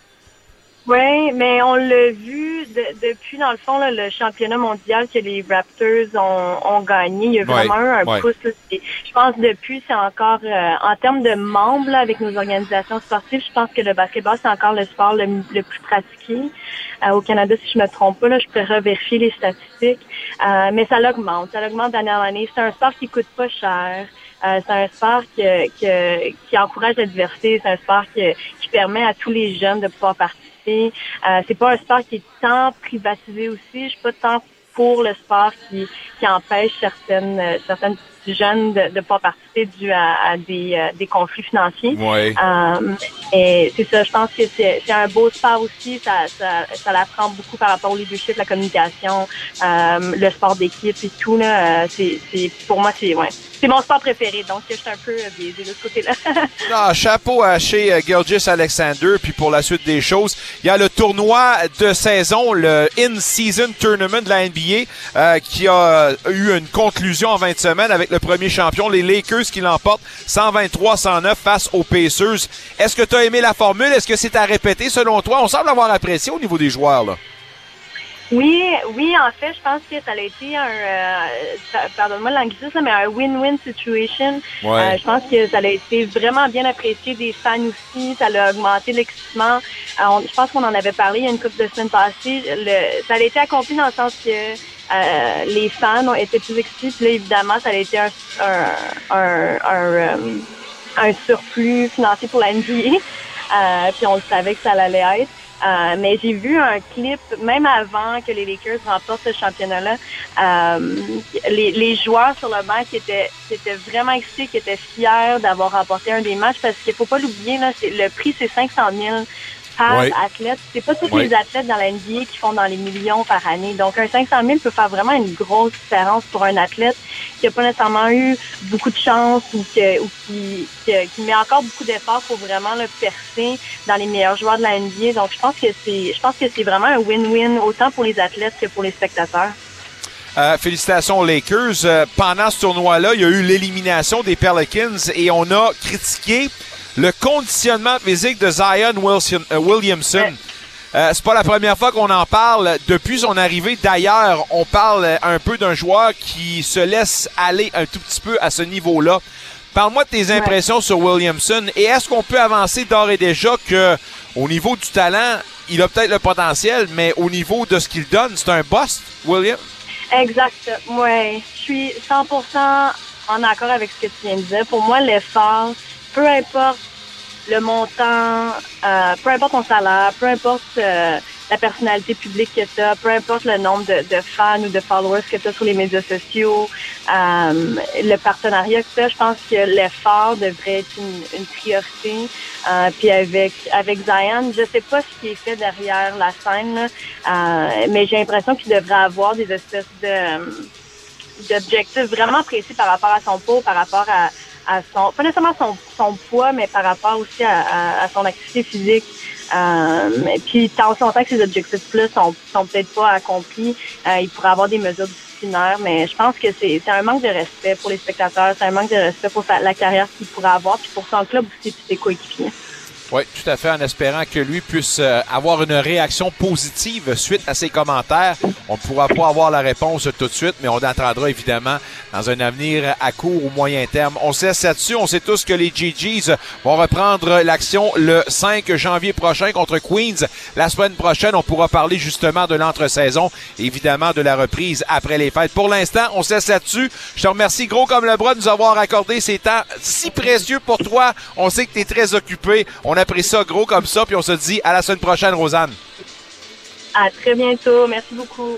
Oui, mais on l'a vu depuis, dans le fond, le championnat mondial que les Raptors ont, gagné. Il y a vraiment eu un pouce. je pense depuis, c'est encore, euh, en termes de membres avec nos organisations sportives, je pense que le basketball, c'est encore le sport le, plus pratiqué. Euh, au Canada, si je me trompe pas, là, je pourrais revérifier les statistiques. Euh, mais ça l'augmente. Ça l'augmente d'année en année. C'est un sport qui coûte pas cher. c'est un sport qui, qui encourage la diversité. C'est un sport qui, qui permet à tous les jeunes de pouvoir participer euh, c'est pas un sport qui est tant privatisé aussi. Je suis pas tant pour le sport qui, qui empêche certaines euh, certaines jeunes de ne pas participer dû à, des, euh, des conflits financiers. Euh, et c'est ça, je pense que c'est un beau sport aussi. Ça, ça, ça l'apprend beaucoup par rapport au leadership, la communication, euh, le sport d'équipe et tout. Là, c'est, pour moi, c'est ouais, c'est mon sport préféré, donc je suis un peu biaisé de ce côté-là. chapeau à chez Gilgis Alexander. Puis pour la suite des choses, il y a le tournoi de saison, le In-Season Tournament de la NBA, qui a eu une conclusion en 20 semaines avec le premier champion, les Lakers qui l'emportent 123-109 face aux Pacers. Est-ce que tu as aimé la formule? Est-ce que c'est à répéter selon toi? On semble avoir apprécié au niveau des joueurs. Là. Oui, oui, en fait, je pense que ça a été un, euh, pardonne-moi l'anglicisme, mais un win-win situation. Euh, je pense que ça a été vraiment bien apprécié des fans aussi. Ça a augmenté l'excitement. Euh, je pense qu'on en avait parlé il y a une couple de semaines passées. Le, ça a été accompli dans le sens que euh, les fans ont été plus excités. Puis là, évidemment, ça a été un, un, un, un, un surplus financier pour la NBA. Euh, puis on le savait que ça allait être. Euh, mais j'ai vu un clip, même avant que les Lakers remportent ce championnat-là, euh, les, les, joueurs sur le banc étaient, étaient vraiment excités, qui étaient fiers d'avoir remporté un des matchs, parce qu'il faut pas l'oublier, là, le prix c'est 500 000 par Ouais. athlète. C'est pas tous Ouais. les athlètes dans la NBA qui font dans les millions par année. Donc, un 500 000 peut faire vraiment une grosse différence pour un athlète qui a pas nécessairement eu beaucoup de chance ou, que, ou qui, qui, qui met encore beaucoup d'efforts pour vraiment le percer dans les meilleurs joueurs de la NBA. Donc, je pense que c'est, je pense que c'est vraiment un win-win autant pour les athlètes que pour les spectateurs. Euh, félicitations aux Lakers. Euh, pendant ce tournoi-là, il y a eu l'élimination des Pelicans et on a critiqué le conditionnement physique de Zion Wilson- euh, Williamson. Euh, c'est pas la première fois qu'on en parle. Depuis son arrivée, d'ailleurs, on parle euh, un peu d'un joueur qui se laisse aller un tout petit peu à ce niveau-là. Parle-moi de tes impressions sur Williamson et est-ce qu'on peut avancer d'ores et déjà que au niveau du talent, il a peut-être le potentiel, mais au niveau de ce qu'il donne, c'est un bust, William? Exact. Ouais, je suis 100% en accord avec ce que tu viens de dire. Pour moi, l'effort, peu importe le montant, euh, peu importe ton salaire, peu importe euh, la personnalité publique que tu as, peu importe le nombre de, de fans ou de followers que tu as sur les médias sociaux, euh, le partenariat que tu as, je pense que l'effort devrait être une, une priorité. Euh, puis avec avec Zion, je sais pas ce qui est fait derrière la scène, là, euh, mais j'ai l'impression qu'il devrait avoir des espèces de d'objectifs vraiment précis par rapport à son poids, par rapport à, à son, pas nécessairement son, son poids, mais par rapport aussi à, à- à son activité physique. Euh, et puis tant que ces objectifs-là sont, sont peut-être pas accomplis, euh, il pourrait avoir des mesures disciplinaires, mais je pense que c'est un manque de respect pour les spectateurs, c'est un manque de respect pour la carrière qu'il pourrait avoir, puis pour son club aussi, puis ses coéquipiers. Oui, tout à fait, en espérant que lui puisse euh, avoir une réaction positive suite à ses commentaires. On ne pourra pas avoir la réponse tout de suite, mais on attendra évidemment dans un avenir à court ou moyen terme. On sait là-dessus, on sait tous que les GGs vont reprendre l'action le 5 janvier prochain contre Queens. La semaine prochaine, on pourra parler justement de l'entre-saison, évidemment de la reprise après les fêtes. Pour l'instant, on se laisse là-dessus. Je te remercie gros comme le bras de nous avoir accordé ces temps si précieux pour toi. On sait que tu es très occupé. A pris ça gros comme ça, puis on se dit à la semaine prochaine, Rosanne. À très bientôt, merci beaucoup.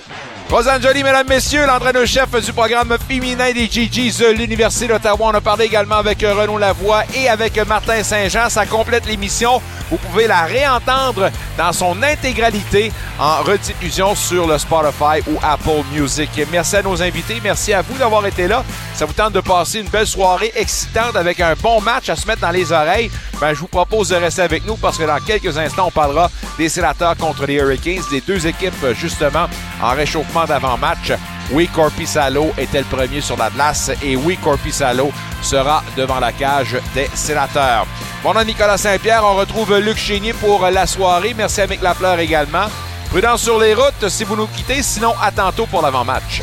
Rosanne Jolie, mesdames, messieurs, l'entraîneur-chef du programme féminin des GGs de l'Université d'Ottawa. On a parlé également avec euh, Renaud Lavoie et avec euh, Martin Saint-Jean. Ça complète l'émission. Vous pouvez la réentendre dans son intégralité en rediffusion sur le Spotify ou Apple Music. Merci à nos invités. Merci à vous d'avoir été là. Ça vous tente de passer une belle soirée excitante avec un bon match à se mettre dans les oreilles? Ben, je vous propose de rester avec nous parce que dans quelques instants, on parlera des sénateurs contre les Hurricanes, des deux équipes justement en réchauffement d'avant-match. Oui, Corpissalo était le premier sur la glace et oui, Corpissalo sera devant la cage des sénateurs. Mon nom Nicolas Saint-Pierre. On retrouve Luc Chénier pour la soirée. Merci à Mick Lafleur également. Prudence sur les routes si vous nous quittez. Sinon, à tantôt pour l'avant-match.